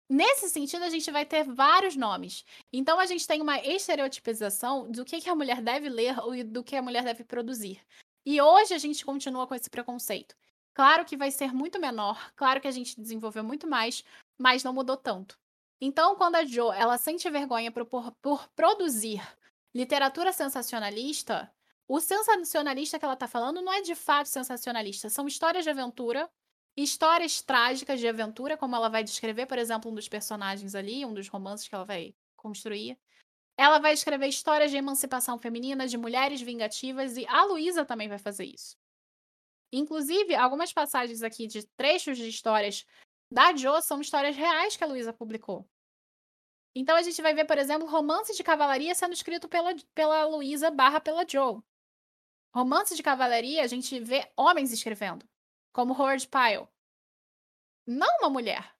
Nesse sentido, a gente vai ter vários nomes. Então, a gente tem uma estereotipização do que, que a mulher deve ler e do que a mulher deve produzir. E hoje a gente continua com esse preconceito. Claro que vai ser muito menor, claro que a gente desenvolveu muito mais, mas não mudou tanto. Então, quando a Jo ela sente vergonha por, por, produzir literatura sensacionalista, o sensacionalista que ela está falando não é de fato sensacionalista, são histórias de aventura, histórias trágicas de aventura, como ela vai descrever, por exemplo, um dos personagens ali, um dos romances que ela vai construir. Ela vai escrever histórias de emancipação feminina, de mulheres vingativas, e a Luísa também vai fazer isso. Inclusive, algumas passagens aqui de trechos de histórias da Jo são histórias reais que a Luísa publicou. Então a gente vai ver, por exemplo, romance de cavalaria sendo escrito pela, pela Luísa barra pela Jo. Romance de cavalaria, a gente vê homens escrevendo, como Howard Pyle. Não uma mulher.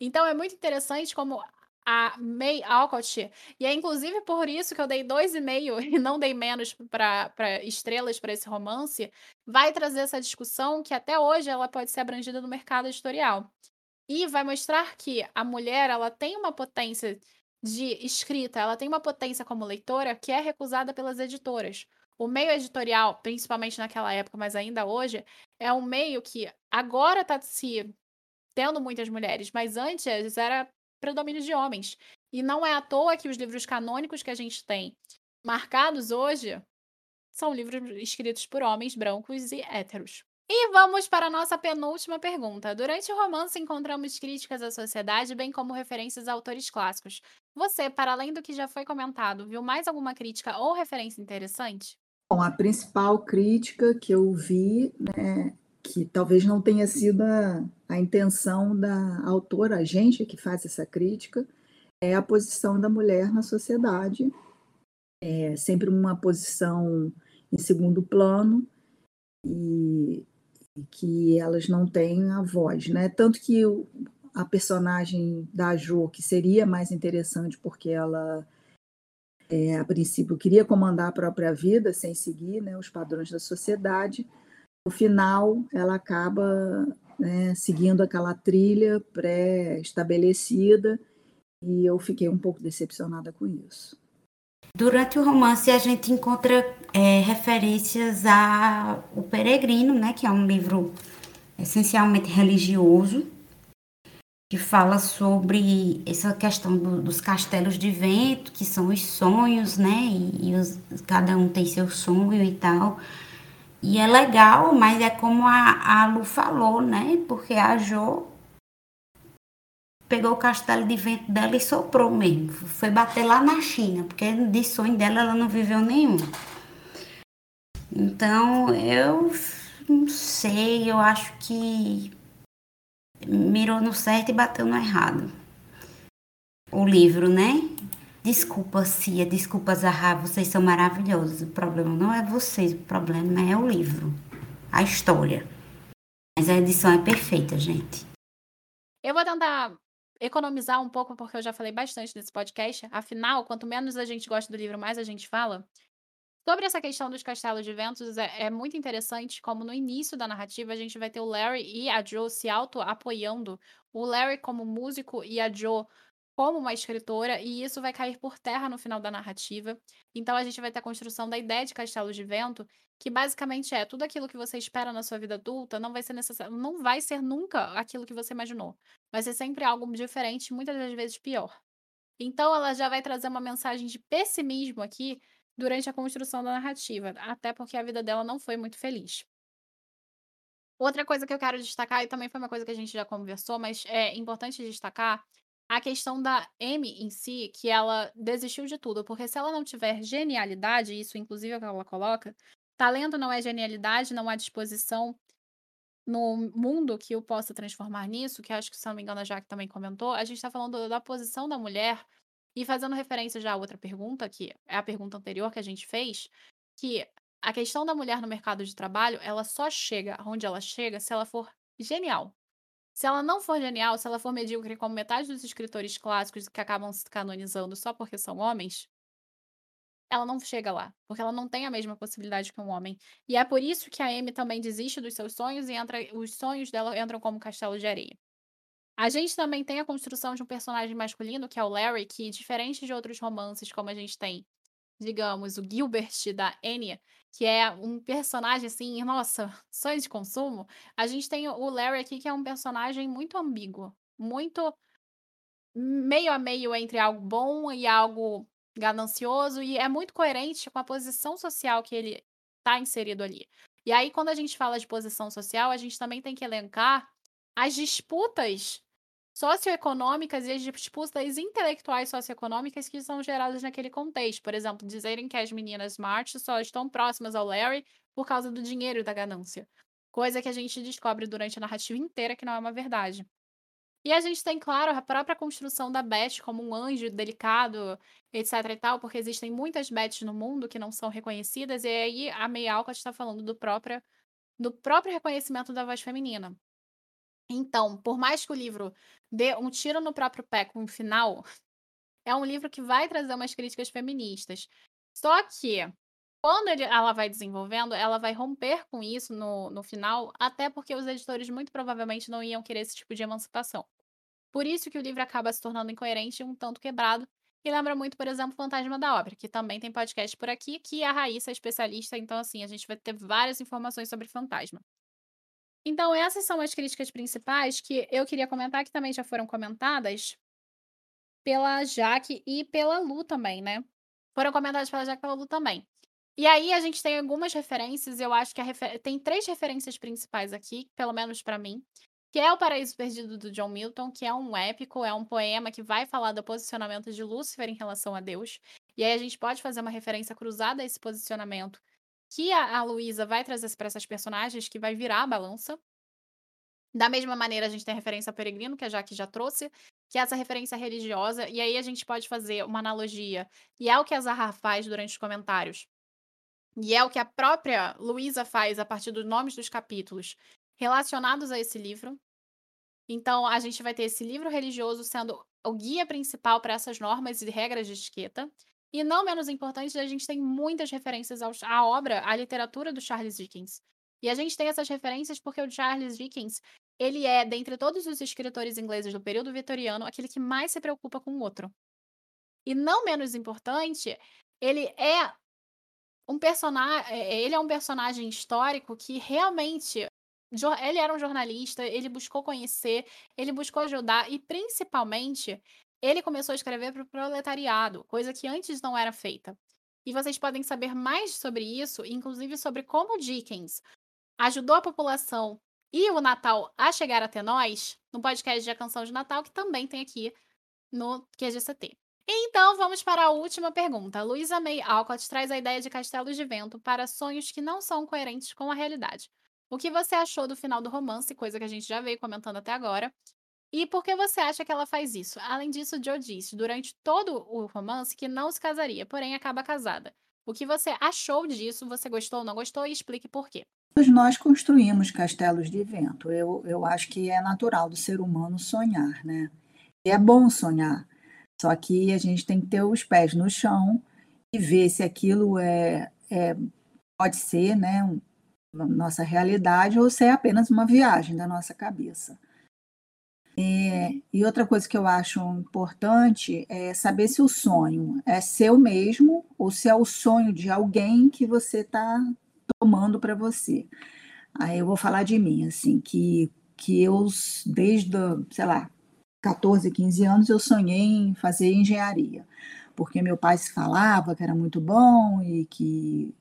Então é muito interessante como a May Alcott. E é inclusive por isso que eu dei dois e meio e não dei menos para estrelas para esse romance. Vai trazer essa discussão que até hoje ela pode ser abrangida no mercado editorial. E vai mostrar que a mulher ela tem uma potência de escrita, ela tem uma potência como leitora que é recusada pelas editoras. O meio editorial, principalmente naquela época, mas ainda hoje, é um meio que agora está se tendo muitas mulheres, mas antes era predomínio de homens. E não é à toa que os livros canônicos que a gente tem marcados hoje são livros escritos por homens brancos e héteros. E vamos para a nossa penúltima pergunta. Durante o romance encontramos críticas à sociedade, bem como referências a autores clássicos. Você, para além do que já foi comentado, viu mais alguma crítica ou referência interessante? Bom, a principal crítica que eu vi né, que talvez não tenha sido a, a intenção da autora, a gente que faz essa crítica, é a posição da mulher na sociedade, é sempre uma posição em segundo plano e, e que elas não têm a voz, né? Tanto que o, a personagem da Jo, que seria mais interessante porque ela é, a princípio queria comandar a própria vida sem seguir né, os padrões da sociedade, no final ela acaba né, seguindo aquela trilha pré-estabelecida e eu fiquei um pouco decepcionada com isso. Durante o romance a gente encontra é, referências a O Peregrino, né, que é um livro essencialmente religioso, que fala sobre essa questão do, dos castelos de vento, que são os sonhos, né, e, e os, cada um tem seu sonho e tal. E é legal, mas é como a, a Lu falou, né? Porque a Jo pegou o castelo de vento dela e soprou mesmo. Foi bater lá na China, porque de sonho dela ela não viveu nenhum. Então, eu não sei, eu acho que mirou no certo e bateu no errado. O livro, né? Desculpa, Cia, desculpa, Zahra, vocês são maravilhosos. O problema não é vocês, o problema é o livro, a história. Mas a edição é perfeita, gente. Eu vou tentar economizar um pouco, porque eu já falei bastante nesse podcast. Afinal, quanto menos a gente gosta do livro, mais a gente fala. Sobre essa questão dos castelos de ventos, é, é muito interessante como no início da narrativa a gente vai ter o Larry e a Joe se auto-apoiando. O Larry como músico e a Joe como uma escritora, e isso vai cair por terra no final da narrativa. Então a gente vai ter a construção da ideia de castelo de vento, que basicamente é tudo aquilo que você espera na sua vida adulta não vai ser necessário, não vai ser nunca aquilo que você imaginou. Vai ser sempre algo diferente, muitas das vezes pior. Então ela já vai trazer uma mensagem de pessimismo aqui durante a construção da narrativa, até porque a vida dela não foi muito feliz. Outra coisa que eu quero destacar, e também foi uma coisa que a gente já conversou, mas é importante destacar, a questão da Amy em si, que ela desistiu de tudo, porque se ela não tiver genialidade, isso inclusive é o que ela coloca, talento não é genialidade, não há disposição no mundo que o possa transformar nisso, que acho que, se não me engano, a Jaque também comentou, a gente está falando da posição da mulher e fazendo referência já a outra pergunta, que é a pergunta anterior que a gente fez, que a questão da mulher no mercado de trabalho, ela só chega onde ela chega se ela for genial. Se ela não for genial, se ela for medíocre como metade dos escritores clássicos que acabam se canonizando só porque são homens, ela não chega lá, porque ela não tem a mesma possibilidade que um homem. E é por isso que a Amy também desiste dos seus sonhos e entra, os sonhos dela entram como castelo de areia. A gente também tem a construção de um personagem masculino, que é o Larry, que, diferente de outros romances, como a gente tem digamos, o Gilbert da Enya, que é um personagem assim, nossa, sonho de consumo, a gente tem o Larry aqui, que é um personagem muito ambíguo, muito meio a meio entre algo bom e algo ganancioso, e é muito coerente com a posição social que ele está inserido ali. E aí, quando a gente fala de posição social, a gente também tem que elencar as disputas socioeconômicas e as disputas intelectuais socioeconômicas que são geradas naquele contexto. Por exemplo, dizerem que as meninas March só estão próximas ao Larry por causa do dinheiro e da ganância. Coisa que a gente descobre durante a narrativa inteira que não é uma verdade. E a gente tem, claro, a própria construção da Beth como um anjo delicado, etc e tal, porque existem muitas Beths no mundo que não são reconhecidas, e aí a May Alcott está falando do próprio, do próprio reconhecimento da voz feminina. Então, por mais que o livro dê um tiro no próprio pé com o final, é um livro que vai trazer umas críticas feministas. Só que, quando ele, ela vai desenvolvendo, ela vai romper com isso no, no final, até porque os editores muito provavelmente não iam querer esse tipo de emancipação. Por isso que o livro acaba se tornando incoerente e um tanto quebrado, e lembra muito, por exemplo, Fantasma da Obra, que também tem podcast por aqui, que a Raíssa é especialista, então assim, a gente vai ter várias informações sobre Fantasma. Então, essas são as críticas principais que eu queria comentar, que também já foram comentadas pela Jaque e pela Lu também, né? Foram comentadas pela Jaque e pela Lu também. E aí a gente tem algumas referências, eu acho que refer... tem três referências principais aqui, pelo menos para mim, que é o Paraíso Perdido do John Milton, que é um épico, é um poema que vai falar do posicionamento de Lúcifer em relação a Deus. E aí a gente pode fazer uma referência cruzada a esse posicionamento que a, a Luísa vai trazer para essas personagens, que vai virar a balança. Da mesma maneira, a gente tem a referência a Peregrino, que a Jaque já trouxe, que é essa referência religiosa, e aí a gente pode fazer uma analogia, e é o que a Zahar faz durante os comentários, e é o que a própria Luísa faz a partir dos nomes dos capítulos relacionados a esse livro. Então, a gente vai ter esse livro religioso sendo o guia principal para essas normas e regras de etiqueta. E não menos importante, a gente tem muitas referências à obra, à literatura do Charles Dickens. E a gente tem essas referências porque o Charles Dickens, ele é, dentre todos os escritores ingleses do período vitoriano, aquele que mais se preocupa com o outro. E não menos importante, ele é um personagem, é, ele é um personagem histórico que realmente ele era um jornalista, ele buscou conhecer, ele buscou ajudar e principalmente ele começou a escrever para o proletariado, coisa que antes não era feita. E vocês podem saber mais sobre isso, inclusive sobre como Dickens ajudou a população e o Natal a chegar até nós, no podcast de A Canção de Natal, que também tem aqui no QGCT. Então, vamos para a última pergunta. Luísa May Alcott traz a ideia de castelos de vento para sonhos que não são coerentes com a realidade. O que você achou do final do romance, coisa que a gente já veio comentando até agora. E por que você acha que ela faz isso? Além disso, Joe disse durante todo o romance que não se casaria, porém acaba casada. O que você achou disso? Você gostou ou não gostou? E explique por quê. Nós construímos castelos de vento. Eu, eu acho que é natural do ser humano sonhar, né? E é bom sonhar. Só que a gente tem que ter os pés no chão e ver se aquilo é, é pode ser, né, nossa realidade ou se é apenas uma viagem da nossa cabeça. É, e outra coisa que eu acho importante é saber se o sonho é seu mesmo ou se é o sonho de alguém que você está tomando para você. Aí eu vou falar de mim, assim, que, que eu, desde, sei lá, 14, 15 anos, eu sonhei em fazer engenharia, porque meu pai se falava que era muito bom e que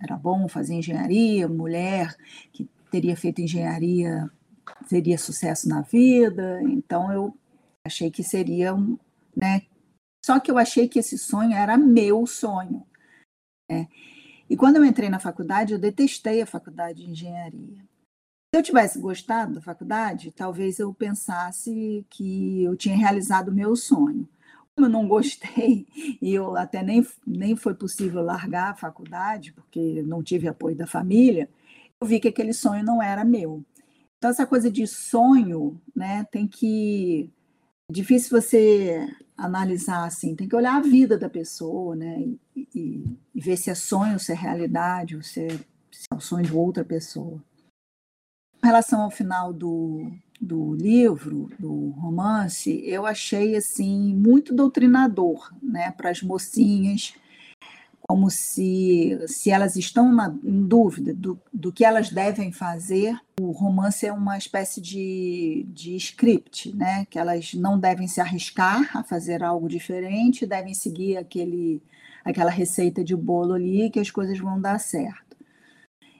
era bom fazer engenharia, mulher que teria feito engenharia teria sucesso na vida, então eu achei que seria um, né? Só que eu achei que esse sonho era meu sonho. Né? E quando eu entrei na faculdade, eu detestei a faculdade de engenharia. Se eu tivesse gostado da faculdade, talvez eu pensasse que eu tinha realizado o meu sonho. Como eu não gostei, e eu até nem, nem foi possível largar a faculdade, porque não tive apoio da família, eu vi que aquele sonho não era meu. Então, essa coisa de sonho, né, tem que. É difícil você analisar assim, tem que olhar a vida da pessoa, né, e, e, ver se é sonho, se é realidade, ou se é, se é o sonho de outra pessoa. Em relação ao final do, do livro, do romance, eu achei assim muito doutrinador, né, para as mocinhas como se, se elas estão na, em dúvida do, do que elas devem fazer. O romance é uma espécie de, de script, né? que elas não devem se arriscar a fazer algo diferente, devem seguir aquele, aquela receita de bolo ali que as coisas vão dar certo.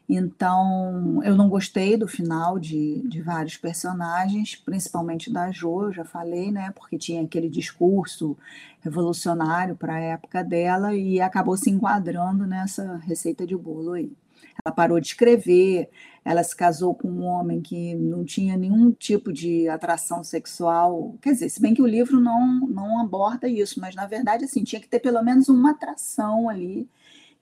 Então, eu não gostei do final de, de vários personagens, principalmente da Jo, eu já falei, né? Porque tinha aquele discurso revolucionário para a época dela e acabou se enquadrando nessa receita de bolo aí. Ela parou de escrever, ela se casou com um homem que não tinha nenhum tipo de atração sexual. Quer dizer, se bem que o livro não, não aborda isso, mas na verdade, assim, tinha que ter pelo menos uma atração ali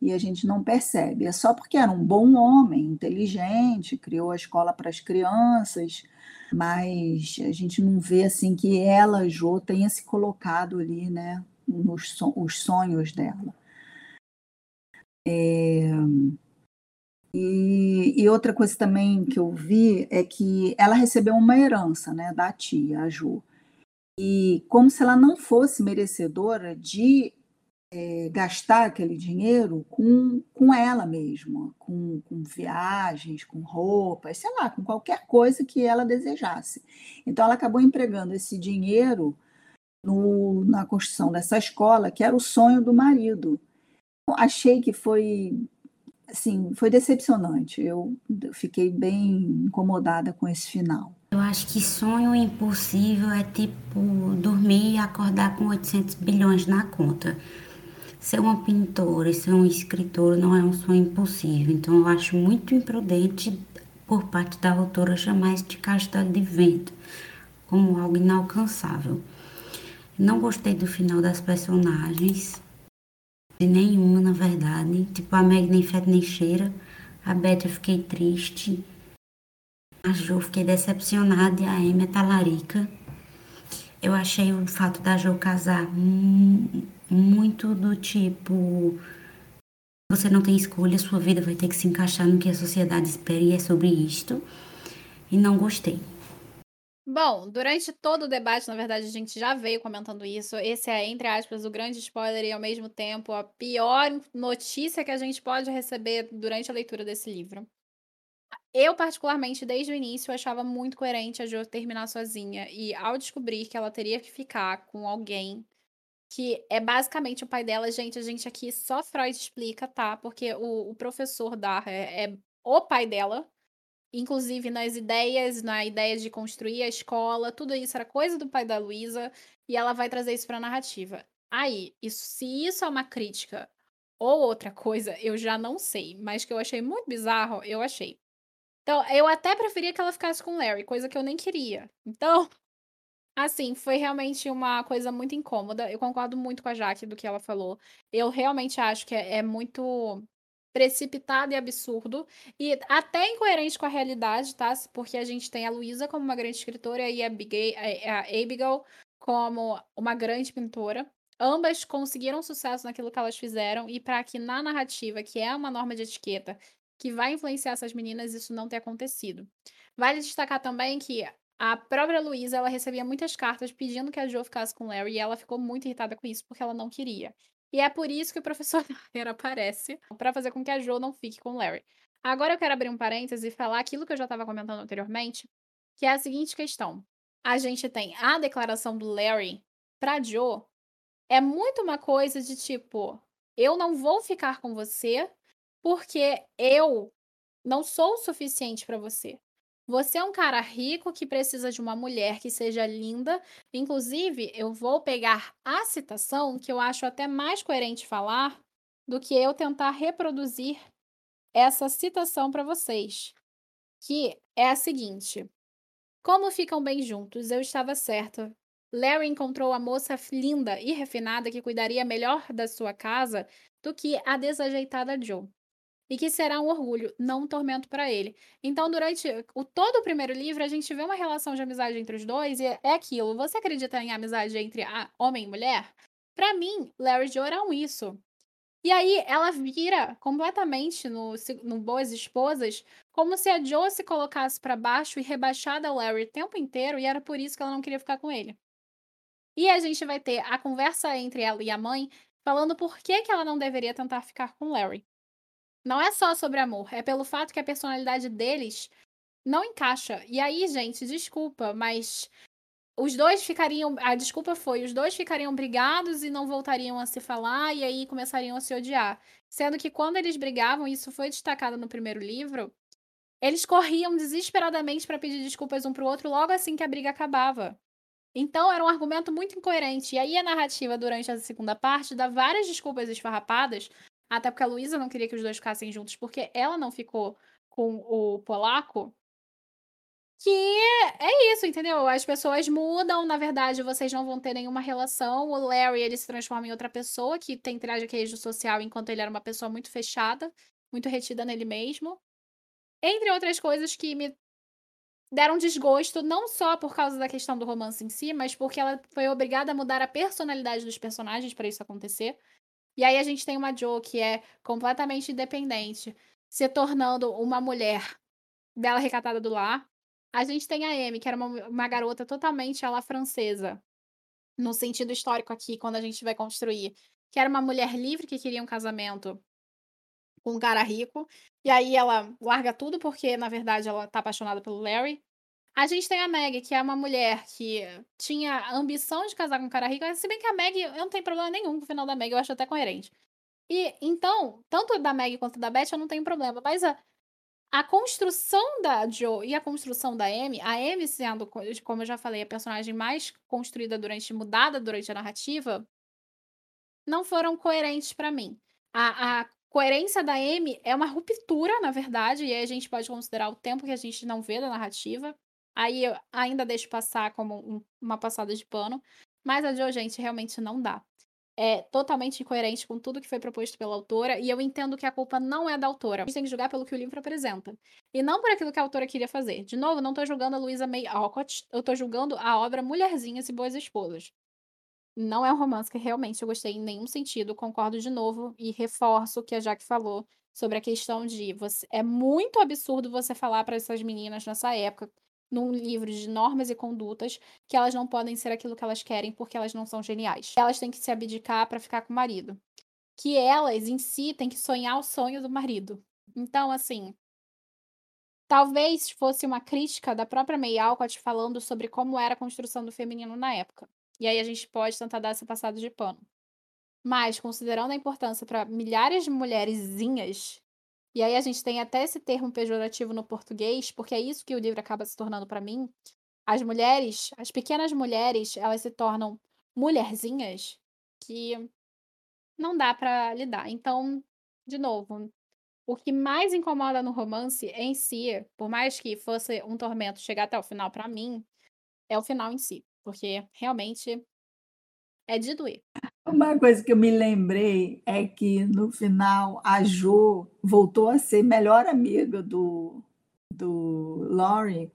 e a gente não percebe. É só porque era um bom homem, inteligente, criou a escola para as crianças, mas a gente não vê assim que ela, Jo, tenha se colocado ali, né, nos os sonhos dela. É... E, e, outra coisa também que eu vi é que ela recebeu uma herança, né, da tia, a Jo. E como se ela não fosse merecedora de é, gastar aquele dinheiro com, com ela mesma, com, com viagens, com roupas, sei lá, com qualquer coisa que ela desejasse. Então, ela acabou empregando esse dinheiro no, na construção dessa escola, que era o sonho do marido. Achei que foi assim, foi decepcionante. Eu fiquei bem incomodada com esse final. Eu acho que sonho impossível é tipo dormir e acordar com 800 bilhões na conta ser uma pintora e ser um escritor não é um sonho impossível. Então eu acho muito imprudente por parte da autora chamar de castelo de vento como algo inalcançável. Não gostei do final das personagens, de nenhuma, na verdade. Tipo, a Meg nem fede nem cheira. A Beth eu fiquei triste. A Jo fiquei decepcionada e a Amy é talarica. Eu achei o fato da Jo casar muito do tipo você não tem escolha, sua vida vai ter que se encaixar no que a sociedade espera e é sobre isto. E não gostei. Bom, durante todo o debate, na verdade, a gente já veio comentando isso. Esse é, entre aspas, o grande spoiler e, ao mesmo tempo, a pior notícia que a gente pode receber durante a leitura desse livro. Eu, particularmente, desde o início, achava muito coerente a Jo terminar sozinha. E ao descobrir que ela teria que ficar com alguém que é basicamente o pai dela. Gente, a gente aqui só Freud explica, tá? Porque o, o professor Dar é, é o pai dela. Inclusive nas ideias, na ideia de construir a escola, tudo isso era coisa do pai da Luísa. E ela vai trazer isso pra narrativa. Aí, isso, se isso é uma crítica ou outra coisa, eu já não sei. Mas que eu achei muito bizarro, eu achei. Então, eu até preferia que ela ficasse com o Larry, coisa que eu nem queria. Então, assim, foi realmente uma coisa muito incômoda. Eu concordo muito com a Jaque do que ela falou. Eu realmente acho que é, é muito precipitado e absurdo e até incoerente com a realidade, tá? Porque a gente tem a Luísa como uma grande escritora e a Abigail, a Abigail como uma grande pintora. Ambas conseguiram sucesso naquilo que elas fizeram e para que na narrativa, que é uma norma de etiqueta, que vai influenciar essas meninas, isso não ter acontecido. Vale destacar também que a própria Luísa, ela recebia muitas cartas pedindo que a Jo ficasse com Larry e ela ficou muito irritada com isso porque ela não queria. E é por isso que o professor Dyer aparece para fazer com que a Jo não fique com Larry. Agora eu quero abrir um parêntese e falar aquilo que eu já estava comentando anteriormente, que é a seguinte questão. A gente tem a declaração do Larry para Jo é muito uma coisa de tipo, eu não vou ficar com você porque eu não sou o suficiente para você. Você é um cara rico que precisa de uma mulher que seja linda. Inclusive, eu vou pegar a citação, que eu acho até mais coerente falar, do que eu tentar reproduzir essa citação para vocês. Que é a seguinte: Como ficam bem juntos, eu estava certa. Larry encontrou a moça linda e refinada que cuidaria melhor da sua casa do que a desajeitada Joe e que será um orgulho, não um tormento para ele. Então, durante o todo o primeiro livro, a gente vê uma relação de amizade entre os dois e é aquilo. Você acredita em amizade entre a homem e mulher? Para mim, Larry e Joe eram isso. E aí ela vira completamente no, no Boas Esposas, como se a Joe se colocasse para baixo e rebaixada ao Larry o tempo inteiro, e era por isso que ela não queria ficar com ele. E a gente vai ter a conversa entre ela e a mãe, falando por que, que ela não deveria tentar ficar com Larry. Não é só sobre amor, é pelo fato que a personalidade deles não encaixa. E aí, gente, desculpa, mas os dois ficariam. A desculpa foi: os dois ficariam brigados e não voltariam a se falar, e aí começariam a se odiar. Sendo que quando eles brigavam, isso foi destacado no primeiro livro, eles corriam desesperadamente para pedir desculpas um pro outro logo assim que a briga acabava. Então era um argumento muito incoerente. E aí a narrativa durante a segunda parte dá várias desculpas esfarrapadas até porque a Luísa não queria que os dois ficassem juntos, porque ela não ficou com o polaco. Que é isso, entendeu? As pessoas mudam, na verdade, vocês não vão ter nenhuma relação. O Larry, ele se transforma em outra pessoa que tem trajequejo social, enquanto ele era uma pessoa muito fechada, muito retida nele mesmo. Entre outras coisas que me deram desgosto, não só por causa da questão do romance em si, mas porque ela foi obrigada a mudar a personalidade dos personagens para isso acontecer. E aí a gente tem uma Jo que é completamente independente, se tornando uma mulher bela recatada do lar. A gente tem a Amy, que era uma, uma garota totalmente à la francesa, no sentido histórico aqui, quando a gente vai construir, que era uma mulher livre que queria um casamento com um cara rico, e aí ela larga tudo porque, na verdade, ela tá apaixonada pelo Larry. A gente tem a Meg, que é uma mulher que tinha a ambição de casar com um cara rico, se bem que a Meg, eu não tenho problema nenhum com o final da Meg, eu acho até coerente. E então, tanto da Meg quanto da Beth eu não tenho problema, mas a, a construção da Joe e a construção da Amy, a Amy sendo, como eu já falei, a personagem mais construída durante, mudada durante a narrativa, não foram coerentes para mim. A, a coerência da Amy é uma ruptura, na verdade, e aí a gente pode considerar o tempo que a gente não vê da narrativa. Aí eu ainda deixo passar como um, uma passada de pano. Mas a Jo, gente, realmente não dá. É totalmente incoerente com tudo que foi proposto pela autora, e eu entendo que a culpa não é da autora. A gente tem que julgar pelo que o livro apresenta. E não por aquilo que a autora queria fazer. De novo, não tô julgando a Louisa May Alcott, eu tô julgando a obra Mulherzinhas e Boas Esposas. Não é um romance que realmente eu gostei em nenhum sentido. Concordo de novo e reforço o que a Jaque falou sobre a questão de você é muito absurdo você falar para essas meninas nessa época num livro de normas e condutas que elas não podem ser aquilo que elas querem porque elas não são geniais. Elas têm que se abdicar para ficar com o marido. Que elas em si têm que sonhar o sonho do marido. Então, assim, talvez fosse uma crítica da própria May Alcott falando sobre como era a construção do feminino na época. E aí a gente pode tentar dar essa passada de pano. Mas, considerando a importância para milhares de mulherzinhas e aí a gente tem até esse termo pejorativo no português, porque é isso que o livro acaba se tornando para mim. As mulheres, as pequenas mulheres, elas se tornam mulherzinhas que não dá para lidar. Então, de novo, o que mais incomoda no romance em si, por mais que fosse um tormento chegar até o final pra mim, é o final em si, porque realmente é de doer. Uma coisa que eu me lembrei é que no final a Jo voltou a ser melhor amiga do, do Laurie,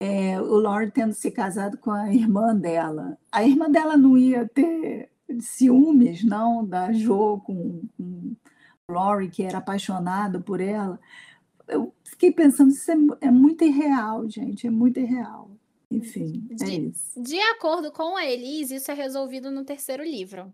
é, o Laurie tendo se casado com a irmã dela. A irmã dela não ia ter ciúmes, não, da Jo com, com Laurie, que era apaixonado por ela. Eu fiquei pensando, isso é, é muito irreal, gente, é muito irreal. Enfim, é De, isso. de acordo com a Elise, isso é resolvido no terceiro livro.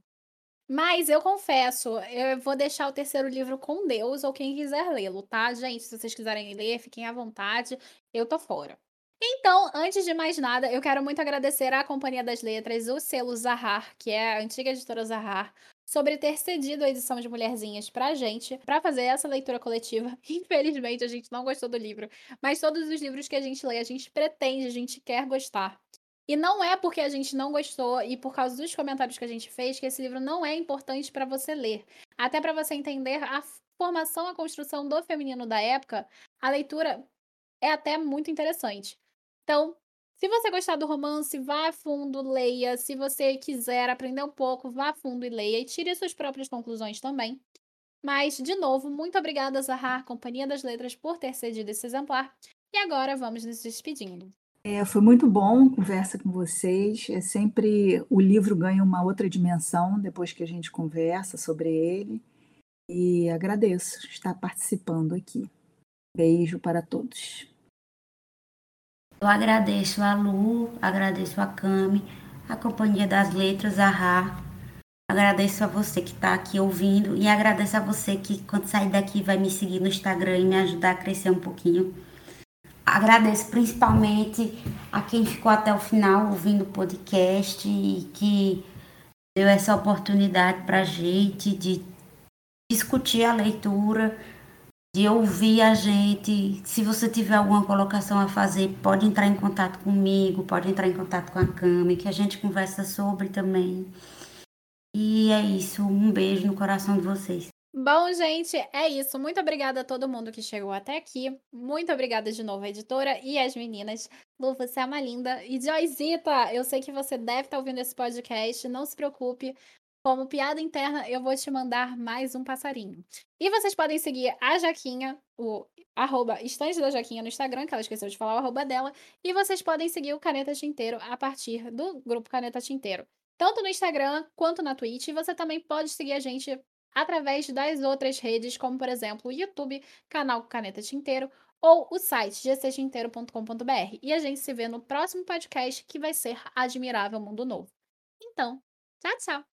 Mas eu confesso, eu vou deixar o terceiro livro com Deus ou quem quiser lê-lo, tá, gente? Se vocês quiserem ler, fiquem à vontade, eu tô fora. Então, antes de mais nada, eu quero muito agradecer à Companhia das Letras, o selo Zahar, que é a antiga editora Zahar, sobre ter cedido a edição de Mulherzinhas pra gente, pra fazer essa leitura coletiva. Infelizmente, a gente não gostou do livro, mas todos os livros que a gente lê, a gente pretende, a gente quer gostar. E não é porque a gente não gostou e por causa dos comentários que a gente fez que esse livro não é importante pra você ler. Até pra você entender a formação, a construção do feminino da época, a leitura é até muito interessante. Então, se você gostar do romance, vá a fundo, leia. Se você quiser aprender um pouco, vá a fundo e leia. E tire suas próprias conclusões também. Mas, de novo, muito obrigada, Zahar, Companhia das Letras, por ter cedido esse exemplar. E agora vamos nos despedindo. É, foi muito bom conversa com vocês. É sempre o livro ganha uma outra dimensão depois que a gente conversa sobre ele. E agradeço estar participando aqui. Beijo para todos. Eu agradeço a Lu, agradeço a Cami, a Companhia das Letras, a Rá. Agradeço a você que está aqui ouvindo e agradeço a você que, quando sair daqui, vai me seguir no Instagram e me ajudar a crescer um pouquinho. Agradeço principalmente a quem ficou até o final ouvindo o podcast e que deu essa oportunidade para a gente de discutir a leitura, de ouvir a gente. Se você tiver alguma colocação a fazer, pode entrar em contato comigo, pode entrar em contato com a Cami, que a gente conversa sobre também. E é isso. Um beijo no coração de vocês. Bom, gente, é isso. Muito obrigada a todo mundo que chegou até aqui. Muito obrigada de novo editora e às meninas. Lu, você é uma linda. E Joyzita, eu sei que você deve estar ouvindo esse podcast. Não se preocupe. Como piada interna, eu vou te mandar mais um passarinho. E vocês podem seguir a Jaquinha, o arroba estante da Jaquinha no Instagram, que ela esqueceu de falar o arroba dela. E vocês podem seguir o Caneta Tinteiro a partir do grupo Caneta Tinteiro. Tanto no Instagram quanto na Twitch. E você também pode seguir a gente através das outras redes, como por exemplo o YouTube, canal Caneta Tinteiro, ou o site gctinteiro.com.br. E a gente se vê no próximo podcast que vai ser Admirável Mundo Novo. Então, tchau, tchau!